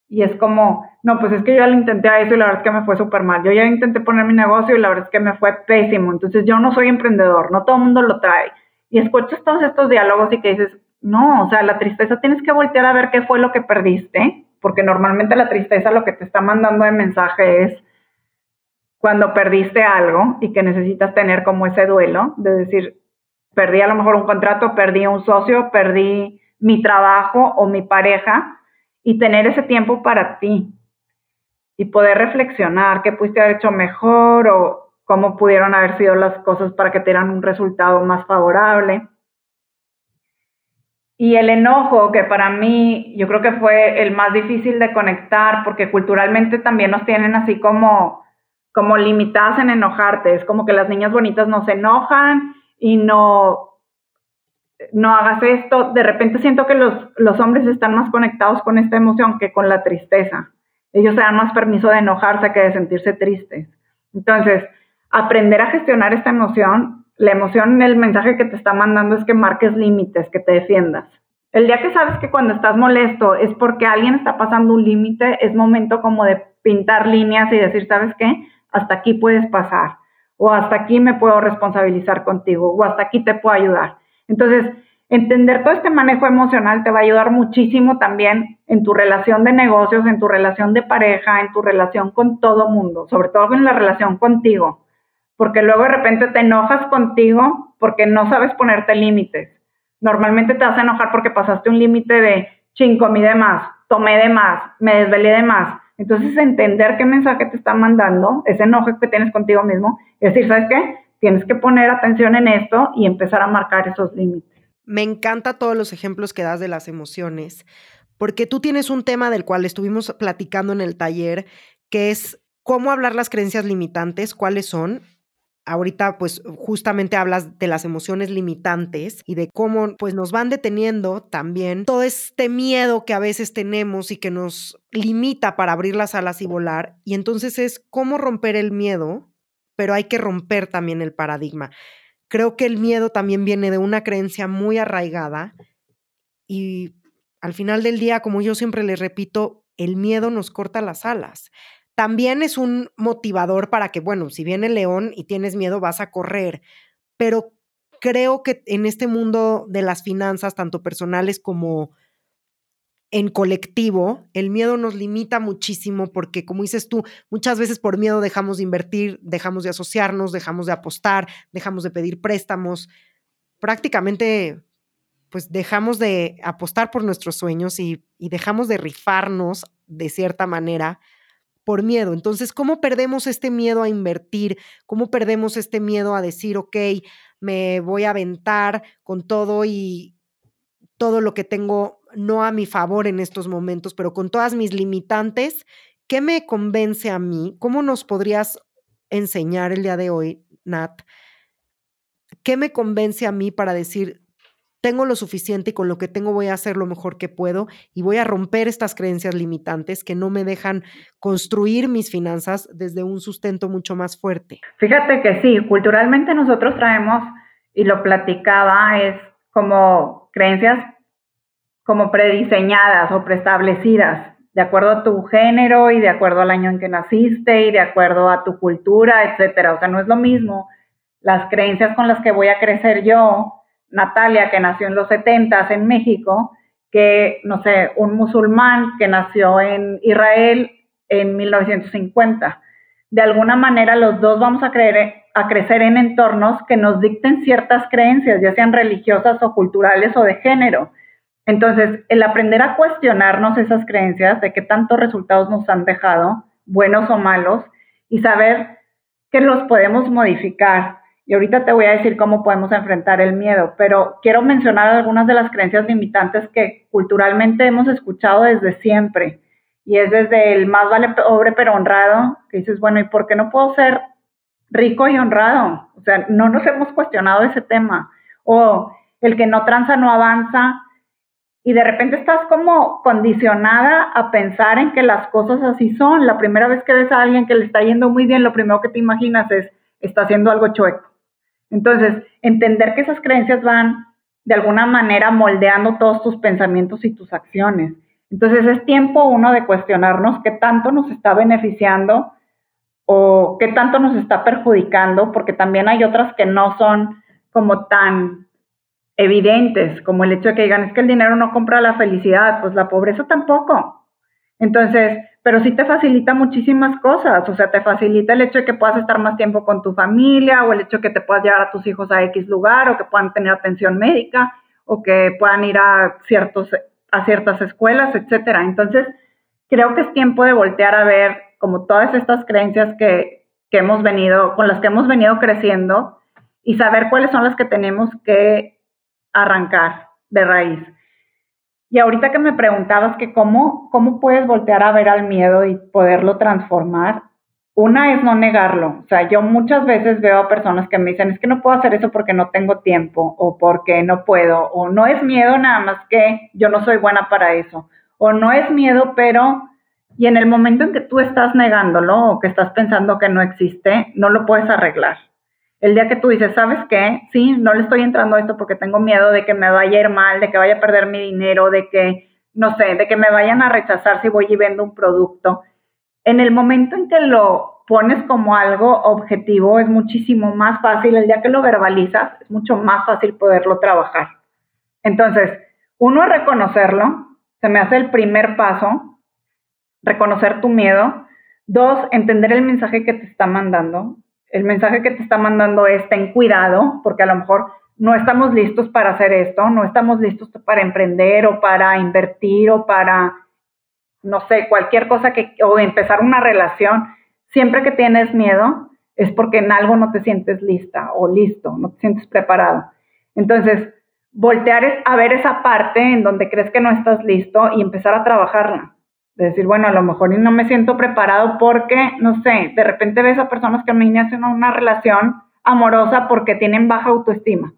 S2: Y es como, no, pues es que yo ya lo intenté a eso y la verdad es que me fue súper mal. Yo ya intenté poner mi negocio y la verdad es que me fue pésimo. Entonces yo no soy emprendedor, no todo el mundo lo trae. Y escuchas todos estos diálogos y que dices, no, o sea, la tristeza tienes que voltear a ver qué fue lo que perdiste porque normalmente la tristeza lo que te está mandando de mensaje es cuando perdiste algo y que necesitas tener como ese duelo, de decir, perdí a lo mejor un contrato, perdí un socio, perdí mi trabajo o mi pareja, y tener ese tiempo para ti y poder reflexionar qué pudiste haber hecho mejor o cómo pudieron haber sido las cosas para que te dieran un resultado más favorable. Y el enojo, que para mí yo creo que fue el más difícil de conectar, porque culturalmente también nos tienen así como, como limitadas en enojarte. Es como que las niñas bonitas no se enojan y no, no hagas esto. De repente siento que los, los hombres están más conectados con esta emoción que con la tristeza. Ellos se dan más permiso de enojarse que de sentirse tristes. Entonces, aprender a gestionar esta emoción la emoción, el mensaje que te está mandando es que marques límites, que te defiendas. El día que sabes que cuando estás molesto es porque alguien está pasando un límite, es momento como de pintar líneas y decir, ¿sabes qué? Hasta aquí puedes pasar, o hasta aquí me puedo responsabilizar contigo, o hasta aquí te puedo ayudar. Entonces, entender todo este manejo emocional te va a ayudar muchísimo también en tu relación de negocios, en tu relación de pareja, en tu relación con todo mundo, sobre todo en la relación contigo porque luego de repente te enojas contigo porque no sabes ponerte límites. Normalmente te vas a enojar porque pasaste un límite de, ching, comí de más, tomé de más, me desvelé de más. Entonces, entender qué mensaje te está mandando, ese enojo que tienes contigo mismo, es decir, ¿sabes qué? Tienes que poner atención en esto y empezar a marcar esos límites.
S1: Me encanta todos los ejemplos que das de las emociones, porque tú tienes un tema del cual estuvimos platicando en el taller, que es cómo hablar las creencias limitantes, cuáles son, ahorita pues justamente hablas de las emociones limitantes y de cómo pues nos van deteniendo también todo este miedo que a veces tenemos y que nos limita para abrir las alas y volar. Y entonces es cómo romper el miedo, pero hay que romper también el paradigma. Creo que el miedo también viene de una creencia muy arraigada y al final del día, como yo siempre les repito, el miedo nos corta las alas también es un motivador para que, bueno, si viene el león y tienes miedo, vas a correr, pero creo que en este mundo de las finanzas, tanto personales como en colectivo, el miedo nos limita muchísimo porque, como dices tú, muchas veces por miedo dejamos de invertir, dejamos de asociarnos, dejamos de apostar, dejamos de pedir préstamos, prácticamente pues dejamos de apostar por nuestros sueños y, y dejamos de rifarnos de cierta manera por miedo. Entonces, ¿cómo perdemos este miedo a invertir? ¿Cómo perdemos este miedo a decir, ok, me voy a aventar con todo y todo lo que tengo no a mi favor en estos momentos, pero con todas mis limitantes? ¿Qué me convence a mí? ¿Cómo nos podrías enseñar el día de hoy, Nat? ¿Qué me convence a mí para decir, tengo lo suficiente y con lo que tengo voy a hacer lo mejor que puedo y voy a romper estas creencias limitantes que no me dejan construir mis finanzas desde un sustento mucho más fuerte.
S2: Fíjate que sí, culturalmente nosotros traemos, y lo platicaba, es como creencias como prediseñadas o preestablecidas, de acuerdo a tu género y de acuerdo al año en que naciste y de acuerdo a tu cultura, etcétera. O sea, no es lo mismo las creencias con las que voy a crecer yo, Natalia, que nació en los 70 en México, que, no sé, un musulmán que nació en Israel en 1950. De alguna manera los dos vamos a, creer, a crecer en entornos que nos dicten ciertas creencias, ya sean religiosas o culturales o de género. Entonces, el aprender a cuestionarnos esas creencias, de qué tantos resultados nos han dejado, buenos o malos, y saber que los podemos modificar. Y ahorita te voy a decir cómo podemos enfrentar el miedo, pero quiero mencionar algunas de las creencias limitantes que culturalmente hemos escuchado desde siempre. Y es desde el más vale pobre pero honrado, que dices, bueno, ¿y por qué no puedo ser rico y honrado? O sea, no nos hemos cuestionado ese tema. O el que no tranza no avanza. Y de repente estás como condicionada a pensar en que las cosas así son. La primera vez que ves a alguien que le está yendo muy bien, lo primero que te imaginas es, está haciendo algo chueco. Entonces, entender que esas creencias van de alguna manera moldeando todos tus pensamientos y tus acciones. Entonces, es tiempo uno de cuestionarnos qué tanto nos está beneficiando o qué tanto nos está perjudicando, porque también hay otras que no son como tan evidentes, como el hecho de que digan, es que el dinero no compra la felicidad, pues la pobreza tampoco. Entonces, pero sí te facilita muchísimas cosas, o sea, te facilita el hecho de que puedas estar más tiempo con tu familia o el hecho de que te puedas llevar a tus hijos a X lugar o que puedan tener atención médica o que puedan ir a, ciertos, a ciertas escuelas, etcétera. Entonces, creo que es tiempo de voltear a ver como todas estas creencias que, que hemos venido, con las que hemos venido creciendo y saber cuáles son las que tenemos que arrancar de raíz. Y ahorita que me preguntabas que cómo, cómo puedes voltear a ver al miedo y poderlo transformar, una es no negarlo. O sea, yo muchas veces veo a personas que me dicen, es que no puedo hacer eso porque no tengo tiempo o porque no puedo, o no es miedo nada más que yo no soy buena para eso, o no es miedo, pero... Y en el momento en que tú estás negándolo o que estás pensando que no existe, no lo puedes arreglar. El día que tú dices, ¿sabes qué? Sí, no le estoy entrando a esto porque tengo miedo de que me vaya a ir mal, de que vaya a perder mi dinero, de que, no sé, de que me vayan a rechazar si voy y vendo un producto. En el momento en que lo pones como algo objetivo, es muchísimo más fácil, el día que lo verbalizas, es mucho más fácil poderlo trabajar. Entonces, uno es reconocerlo, se me hace el primer paso, reconocer tu miedo. Dos, entender el mensaje que te está mandando el mensaje que te está mandando es ten cuidado, porque a lo mejor no estamos listos para hacer esto, no estamos listos para emprender o para invertir o para, no sé, cualquier cosa que, o empezar una relación. Siempre que tienes miedo es porque en algo no te sientes lista o listo, no te sientes preparado. Entonces, voltear a ver esa parte en donde crees que no estás listo y empezar a trabajarla de decir, bueno, a lo mejor no me siento preparado porque, no sé, de repente ves a personas que hacen una relación amorosa porque tienen baja autoestima.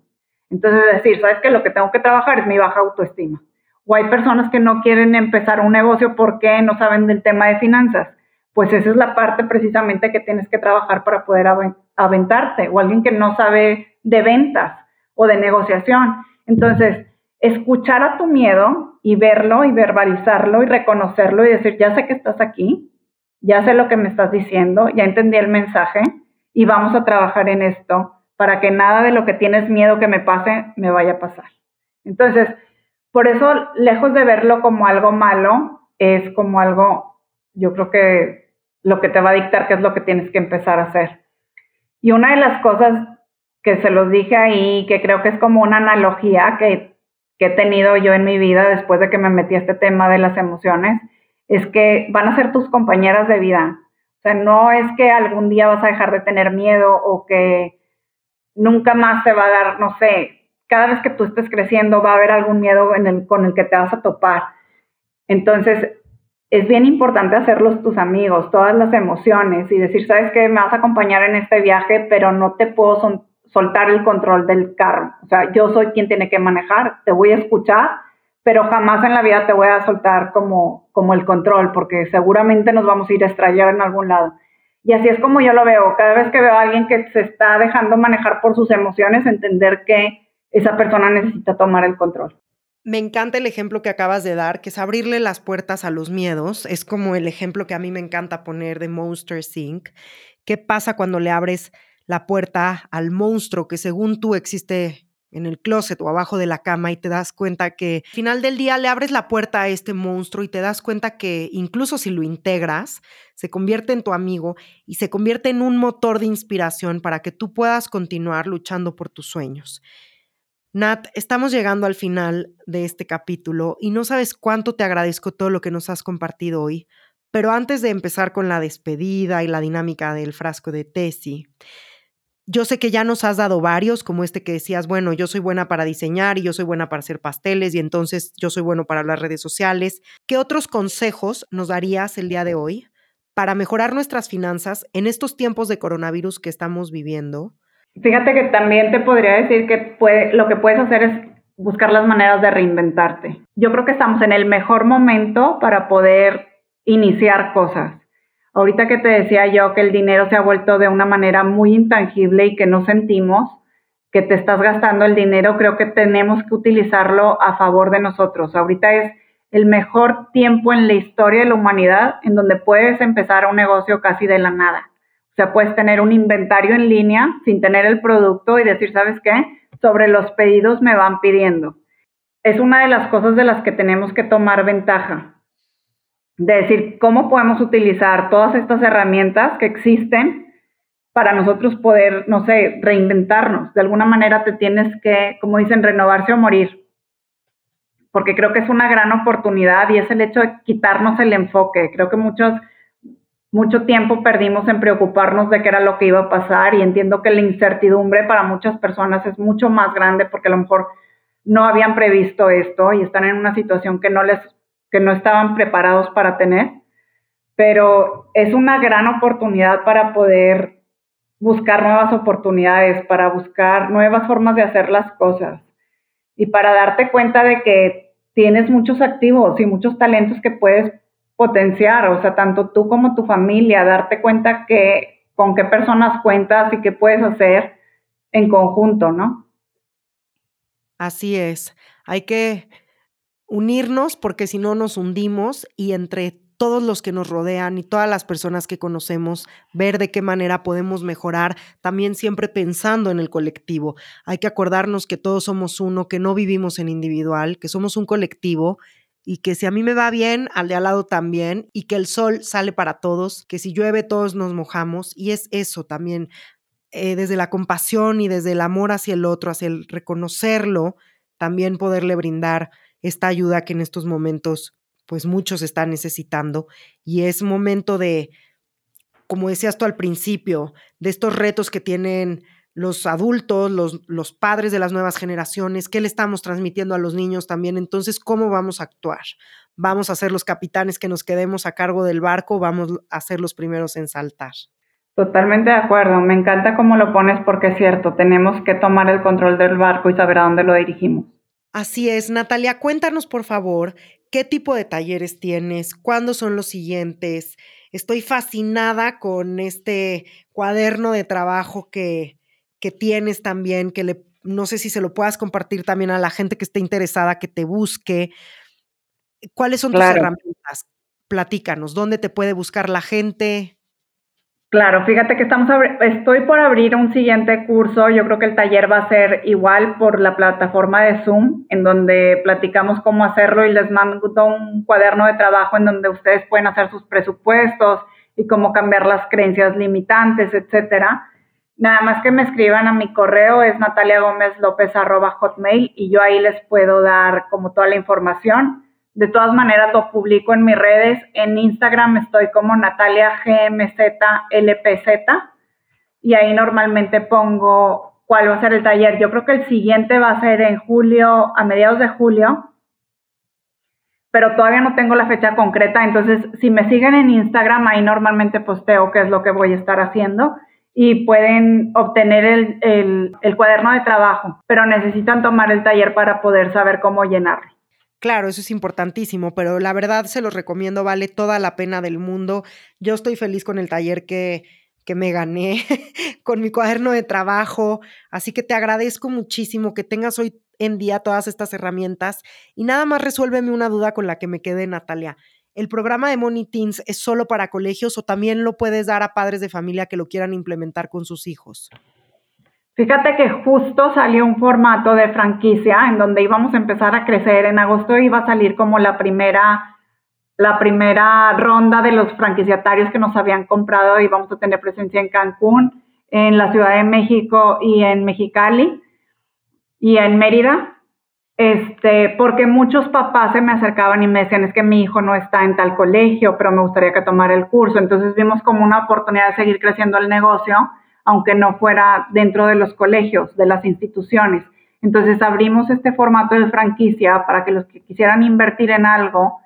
S2: Entonces decir, ¿sabes qué? Lo que tengo que trabajar es mi baja autoestima. O hay personas que no quieren empezar un negocio porque no saben del tema de finanzas. Pues esa es la parte precisamente que tienes que trabajar para poder aventarte. O alguien que no sabe de ventas o de negociación. Entonces, escuchar a tu miedo y verlo y verbalizarlo y reconocerlo y decir, ya sé que estás aquí, ya sé lo que me estás diciendo, ya entendí el mensaje y vamos a trabajar en esto para que nada de lo que tienes miedo que me pase me vaya a pasar. Entonces, por eso, lejos de verlo como algo malo, es como algo, yo creo que lo que te va a dictar qué es lo que tienes que empezar a hacer. Y una de las cosas que se los dije ahí, que creo que es como una analogía que que he tenido yo en mi vida después de que me metí a este tema de las emociones, es que van a ser tus compañeras de vida. O sea, no es que algún día vas a dejar de tener miedo o que nunca más te va a dar, no sé, cada vez que tú estés creciendo va a haber algún miedo en el, con el que te vas a topar. Entonces, es bien importante hacerlos tus amigos, todas las emociones y decir, sabes que me vas a acompañar en este viaje, pero no te puedo soltar el control del carro. O sea, yo soy quien tiene que manejar, te voy a escuchar, pero jamás en la vida te voy a soltar como, como el control, porque seguramente nos vamos a ir a estrellar en algún lado. Y así es como yo lo veo. Cada vez que veo a alguien que se está dejando manejar por sus emociones, entender que esa persona necesita tomar el control.
S1: Me encanta el ejemplo que acabas de dar, que es abrirle las puertas a los miedos. Es como el ejemplo que a mí me encanta poner de Monster Inc. ¿Qué pasa cuando le abres la puerta al monstruo que según tú existe en el closet o abajo de la cama y te das cuenta que al final del día le abres la puerta a este monstruo y te das cuenta que incluso si lo integras, se convierte en tu amigo y se convierte en un motor de inspiración para que tú puedas continuar luchando por tus sueños. Nat, estamos llegando al final de este capítulo y no sabes cuánto te agradezco todo lo que nos has compartido hoy, pero antes de empezar con la despedida y la dinámica del frasco de Tessie, yo sé que ya nos has dado varios, como este que decías, bueno, yo soy buena para diseñar y yo soy buena para hacer pasteles y entonces yo soy bueno para las redes sociales. ¿Qué otros consejos nos darías el día de hoy para mejorar nuestras finanzas en estos tiempos de coronavirus que estamos viviendo?
S2: Fíjate que también te podría decir que lo que puedes hacer es buscar las maneras de reinventarte. Yo creo que estamos en el mejor momento para poder iniciar cosas. Ahorita que te decía yo que el dinero se ha vuelto de una manera muy intangible y que no sentimos que te estás gastando el dinero, creo que tenemos que utilizarlo a favor de nosotros. Ahorita es el mejor tiempo en la historia de la humanidad en donde puedes empezar un negocio casi de la nada. O sea, puedes tener un inventario en línea sin tener el producto y decir, ¿sabes qué? Sobre los pedidos me van pidiendo. Es una de las cosas de las que tenemos que tomar ventaja de decir cómo podemos utilizar todas estas herramientas que existen para nosotros poder, no sé, reinventarnos. De alguna manera te tienes que, como dicen, renovarse o morir. Porque creo que es una gran oportunidad y es el hecho de quitarnos el enfoque. Creo que muchos, mucho tiempo perdimos en preocuparnos de qué era lo que iba a pasar y entiendo que la incertidumbre para muchas personas es mucho más grande porque a lo mejor no habían previsto esto y están en una situación que no les que no estaban preparados para tener, pero es una gran oportunidad para poder buscar nuevas oportunidades, para buscar nuevas formas de hacer las cosas y para darte cuenta de que tienes muchos activos y muchos talentos que puedes potenciar, o sea, tanto tú como tu familia, darte cuenta que con qué personas cuentas y qué puedes hacer en conjunto, ¿no?
S1: Así es. Hay que unirnos porque si no nos hundimos y entre todos los que nos rodean y todas las personas que conocemos, ver de qué manera podemos mejorar, también siempre pensando en el colectivo. Hay que acordarnos que todos somos uno, que no vivimos en individual, que somos un colectivo y que si a mí me va bien, al de al lado también, y que el sol sale para todos, que si llueve todos nos mojamos, y es eso también, eh, desde la compasión y desde el amor hacia el otro, hacia el reconocerlo, también poderle brindar esta ayuda que en estos momentos pues muchos están necesitando y es momento de, como decías tú al principio, de estos retos que tienen los adultos, los, los padres de las nuevas generaciones, qué le estamos transmitiendo a los niños también, entonces, ¿cómo vamos a actuar? ¿Vamos a ser los capitanes que nos quedemos a cargo del barco? ¿Vamos a ser los primeros en saltar?
S2: Totalmente de acuerdo, me encanta cómo lo pones porque es cierto, tenemos que tomar el control del barco y saber a dónde lo dirigimos.
S1: Así es, Natalia, cuéntanos por favor qué tipo de talleres tienes, cuándo son los siguientes. Estoy fascinada con este cuaderno de trabajo que, que tienes también, que le, no sé si se lo puedas compartir también a la gente que esté interesada, que te busque. ¿Cuáles son tus herramientas? Platícanos, ¿dónde te puede buscar la gente?
S2: Claro, fíjate que estamos estoy por abrir un siguiente curso. Yo creo que el taller va a ser igual por la plataforma de Zoom, en donde platicamos cómo hacerlo y les mando un cuaderno de trabajo en donde ustedes pueden hacer sus presupuestos y cómo cambiar las creencias limitantes, etcétera. Nada más que me escriban a mi correo es hotmail y yo ahí les puedo dar como toda la información. De todas maneras, lo publico en mis redes. En Instagram estoy como Natalia GMZLPZ y ahí normalmente pongo cuál va a ser el taller. Yo creo que el siguiente va a ser en julio, a mediados de julio, pero todavía no tengo la fecha concreta. Entonces, si me siguen en Instagram, ahí normalmente posteo qué es lo que voy a estar haciendo y pueden obtener el, el cuaderno de trabajo, pero necesitan tomar el taller para poder saber cómo llenarlo.
S1: Claro, eso es importantísimo, pero la verdad se los recomiendo, vale toda la pena del mundo. Yo estoy feliz con el taller que, que me gané con mi cuaderno de trabajo. Así que te agradezco muchísimo que tengas hoy en día todas estas herramientas y nada más resuélveme una duda con la que me quedé, Natalia. ¿El programa de Money Teens es solo para colegios o también lo puedes dar a padres de familia que lo quieran implementar con sus hijos?
S2: Fíjate que justo salió un formato de franquicia en donde íbamos a empezar a crecer. En agosto iba a salir como la primera, la primera ronda de los franquiciatarios que nos habían comprado y a tener presencia en Cancún, en la Ciudad de México y en Mexicali y en Mérida. Este, porque muchos papás se me acercaban y me decían, es que mi hijo no está en tal colegio, pero me gustaría que tomara el curso. Entonces vimos como una oportunidad de seguir creciendo el negocio aunque no fuera dentro de los colegios, de las instituciones. Entonces abrimos este formato de franquicia para que los que quisieran invertir en algo,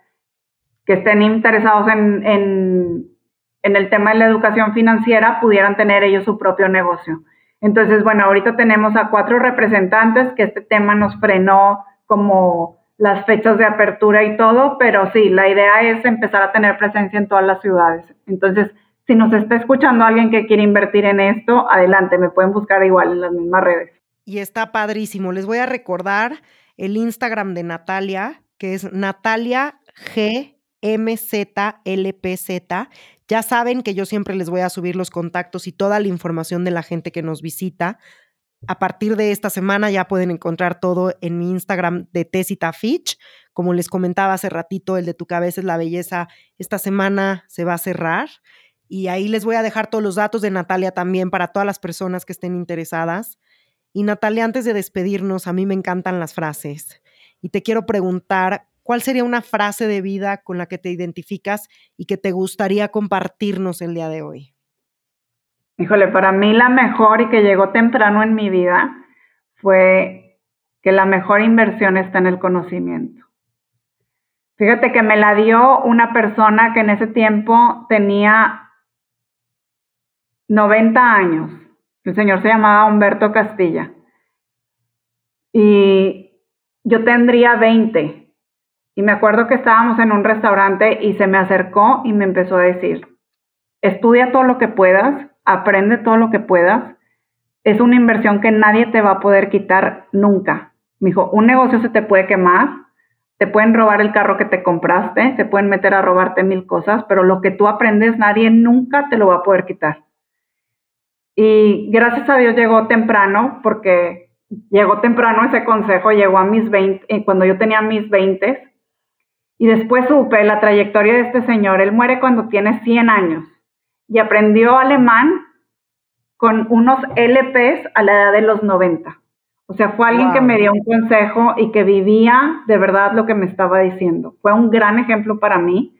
S2: que estén interesados en, en, el tema de la educación financiera, pudieran tener ellos su propio negocio. Entonces, bueno, ahorita tenemos a cuatro representantes que este tema nos frenó como las fechas de apertura y todo, pero sí, la idea es empezar a tener presencia en todas las ciudades. Entonces, si nos está escuchando alguien que quiere invertir en esto, adelante, me pueden buscar igual en las mismas redes.
S1: Y está padrísimo. Les voy a recordar el Instagram de Natalia, que es Natalia GMZLPZ. Ya saben que yo siempre les voy a subir los contactos y toda la información de la gente que nos visita. A partir de esta semana ya pueden encontrar todo en mi Instagram de Tesita Fitch. Como les comentaba hace ratito, el de tu cabeza es la belleza. Esta semana se va a cerrar. Y ahí les voy a dejar todos los datos de Natalia también para todas las personas que estén interesadas. Y Natalia, antes de despedirnos, a mí me encantan las frases. Y te quiero preguntar, ¿cuál sería una frase de vida con la que te identificas y que te gustaría compartirnos el día de hoy?
S2: Híjole, para mí la mejor y que llegó temprano en mi vida fue que la mejor inversión está en el conocimiento. Fíjate que me la dio una persona que en ese tiempo tenía 90 años. El señor se llamaba Humberto Castilla. Y yo tendría 20. Y me acuerdo que estábamos en un restaurante y se me acercó y me empezó a decir, estudia todo lo que puedas, aprende todo lo que puedas. Es una inversión que nadie te va a poder quitar nunca. Me dijo, un negocio se te puede quemar, te pueden robar el carro que te compraste, se pueden meter a robarte mil cosas, pero lo que tú aprendes nadie nunca te lo va a poder quitar. Y gracias a Dios llegó temprano, porque llegó temprano ese consejo, llegó a mis 20, eh, cuando yo tenía mis 20. Y después supe la trayectoria de este señor. Él muere cuando tiene 100 años y aprendió alemán con unos LPs a la edad de los 90. O sea, fue alguien que me dio un consejo y que vivía de verdad lo que me estaba diciendo. Fue un gran ejemplo para mí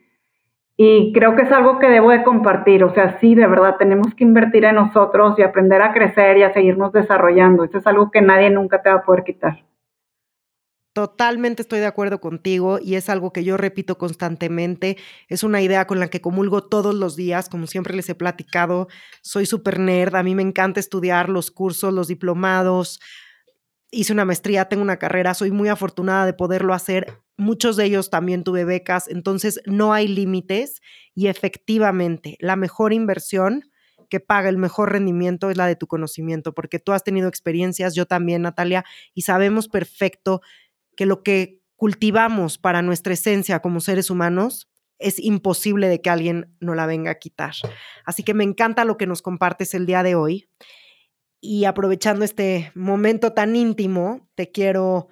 S2: y creo que es algo que debo de compartir, o sea, sí, de verdad, tenemos que invertir en nosotros y aprender a crecer y a seguirnos desarrollando. Eso es algo que nadie nunca te va a poder quitar.
S1: Totalmente estoy de acuerdo contigo y es algo que yo repito constantemente. Es una idea con la que comulgo todos los días, como siempre les he platicado. Soy súper nerd, a mí me encanta estudiar los cursos, los diplomados. Hice una maestría, tengo una carrera, soy muy afortunada de poderlo hacer muchos de ellos también tuve becas, entonces no hay límites y efectivamente la mejor inversión que paga el mejor rendimiento es la de tu conocimiento, porque tú has tenido experiencias, yo también, Natalia, y sabemos perfecto que lo que cultivamos para nuestra esencia como seres humanos es imposible de que alguien no la venga a quitar. Así que me encanta lo que nos compartes el día de hoy. Y aprovechando este momento tan íntimo, te quiero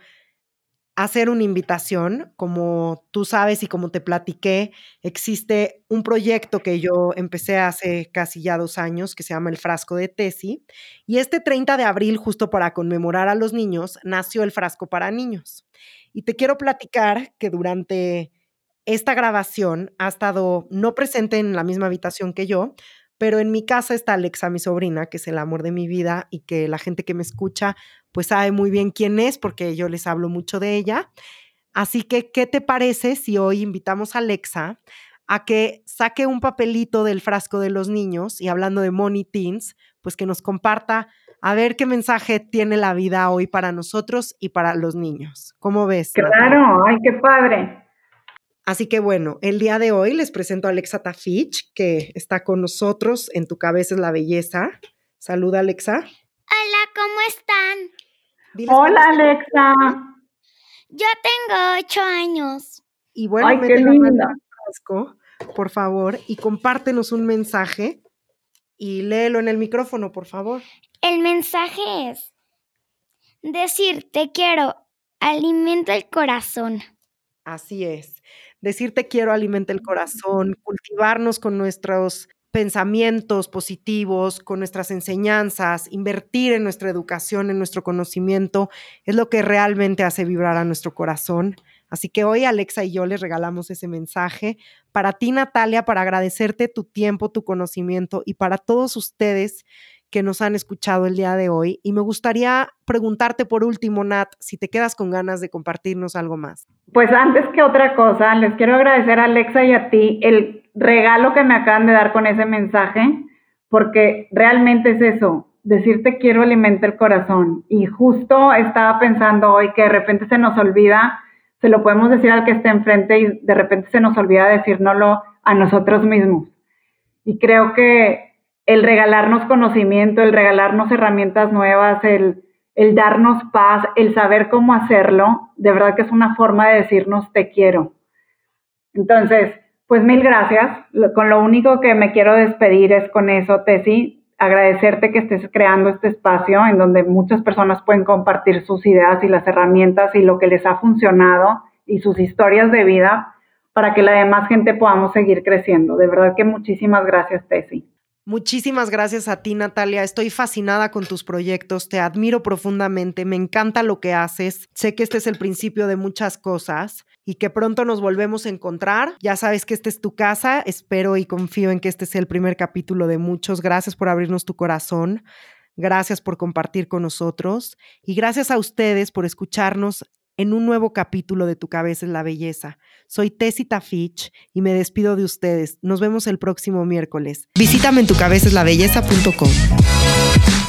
S1: hacer una invitación. Como tú sabes y como te platiqué, existe un proyecto que yo empecé hace casi ya dos años que se llama El Frasco de Tesi. Y este 30 de abril, justo para conmemorar a los niños, nació el Frasco para Niños. Y te quiero platicar que durante esta grabación ha estado no presente en la misma habitación que yo, pero en mi casa está Alexa, mi sobrina, que es el amor de mi vida y que la gente que me escucha pues sabe muy bien quién es porque yo les hablo mucho de ella. Así que, ¿qué te parece si hoy invitamos a Alexa a que saque un papelito del frasco de los niños y hablando de Money Teens, pues que nos comparta a ver qué mensaje tiene la vida hoy para nosotros y para los niños. ¿Cómo ves?
S2: Claro, ay, qué padre.
S1: Así que bueno, el día de hoy les presento a Alexa Tafich, que está con nosotros en Tu Cabeza es la Belleza. Saluda, Alexa.
S3: Hola, ¿cómo están?
S2: Hola, Alexa.
S3: Yo tengo ocho años.
S1: Y bueno,
S2: Ay, qué linda.
S1: por favor, y compártenos un mensaje y léelo en el micrófono, por favor.
S3: El mensaje es decir te quiero, alimenta el corazón.
S1: Así es. Decir te quiero alimenta el corazón, cultivarnos con nuestros pensamientos positivos, con nuestras enseñanzas, invertir en nuestra educación, en nuestro conocimiento, es lo que realmente hace vibrar a nuestro corazón. Así que hoy Alexa y yo les regalamos ese mensaje para ti, Natalia, para agradecerte tu tiempo, tu conocimiento y para todos ustedes que nos han escuchado el día de hoy. Y me gustaría preguntarte por último, Nat, si te quedas con ganas de compartirnos algo más.
S2: Pues antes que otra cosa, les quiero agradecer a Alexa y a ti el regalo que me acaban de dar con ese mensaje, porque realmente es eso, decirte quiero alimenta el corazón. Y justo estaba pensando hoy que de repente se nos olvida se lo podemos decir al que esté enfrente y de repente se nos olvida decírnoslo a nosotros mismos. Y creo que el regalarnos conocimiento, el regalarnos herramientas nuevas, el, el darnos paz, el saber cómo hacerlo, de verdad que es una forma de decirnos te quiero. Entonces, pues mil gracias. Con lo único que me quiero despedir es con eso, Tessy agradecerte que estés creando este espacio en donde muchas personas pueden compartir sus ideas y las herramientas y lo que les ha funcionado y sus historias de vida para que la demás gente podamos seguir creciendo. De verdad que muchísimas gracias, Tessy.
S1: Muchísimas gracias a ti, Natalia. Estoy fascinada con tus proyectos, te admiro profundamente, me encanta lo que haces. Sé que este es el principio de muchas cosas y que pronto nos volvemos a encontrar. Ya sabes que esta es tu casa, espero y confío en que este sea el primer capítulo de muchos. Gracias por abrirnos tu corazón. Gracias por compartir con nosotros y gracias a ustedes por escucharnos en un nuevo capítulo de Tu cabeza es la belleza. Soy Tessita Fitch y me despido de ustedes. Nos vemos el próximo miércoles. Visítame en tucabezaslabelleza.com.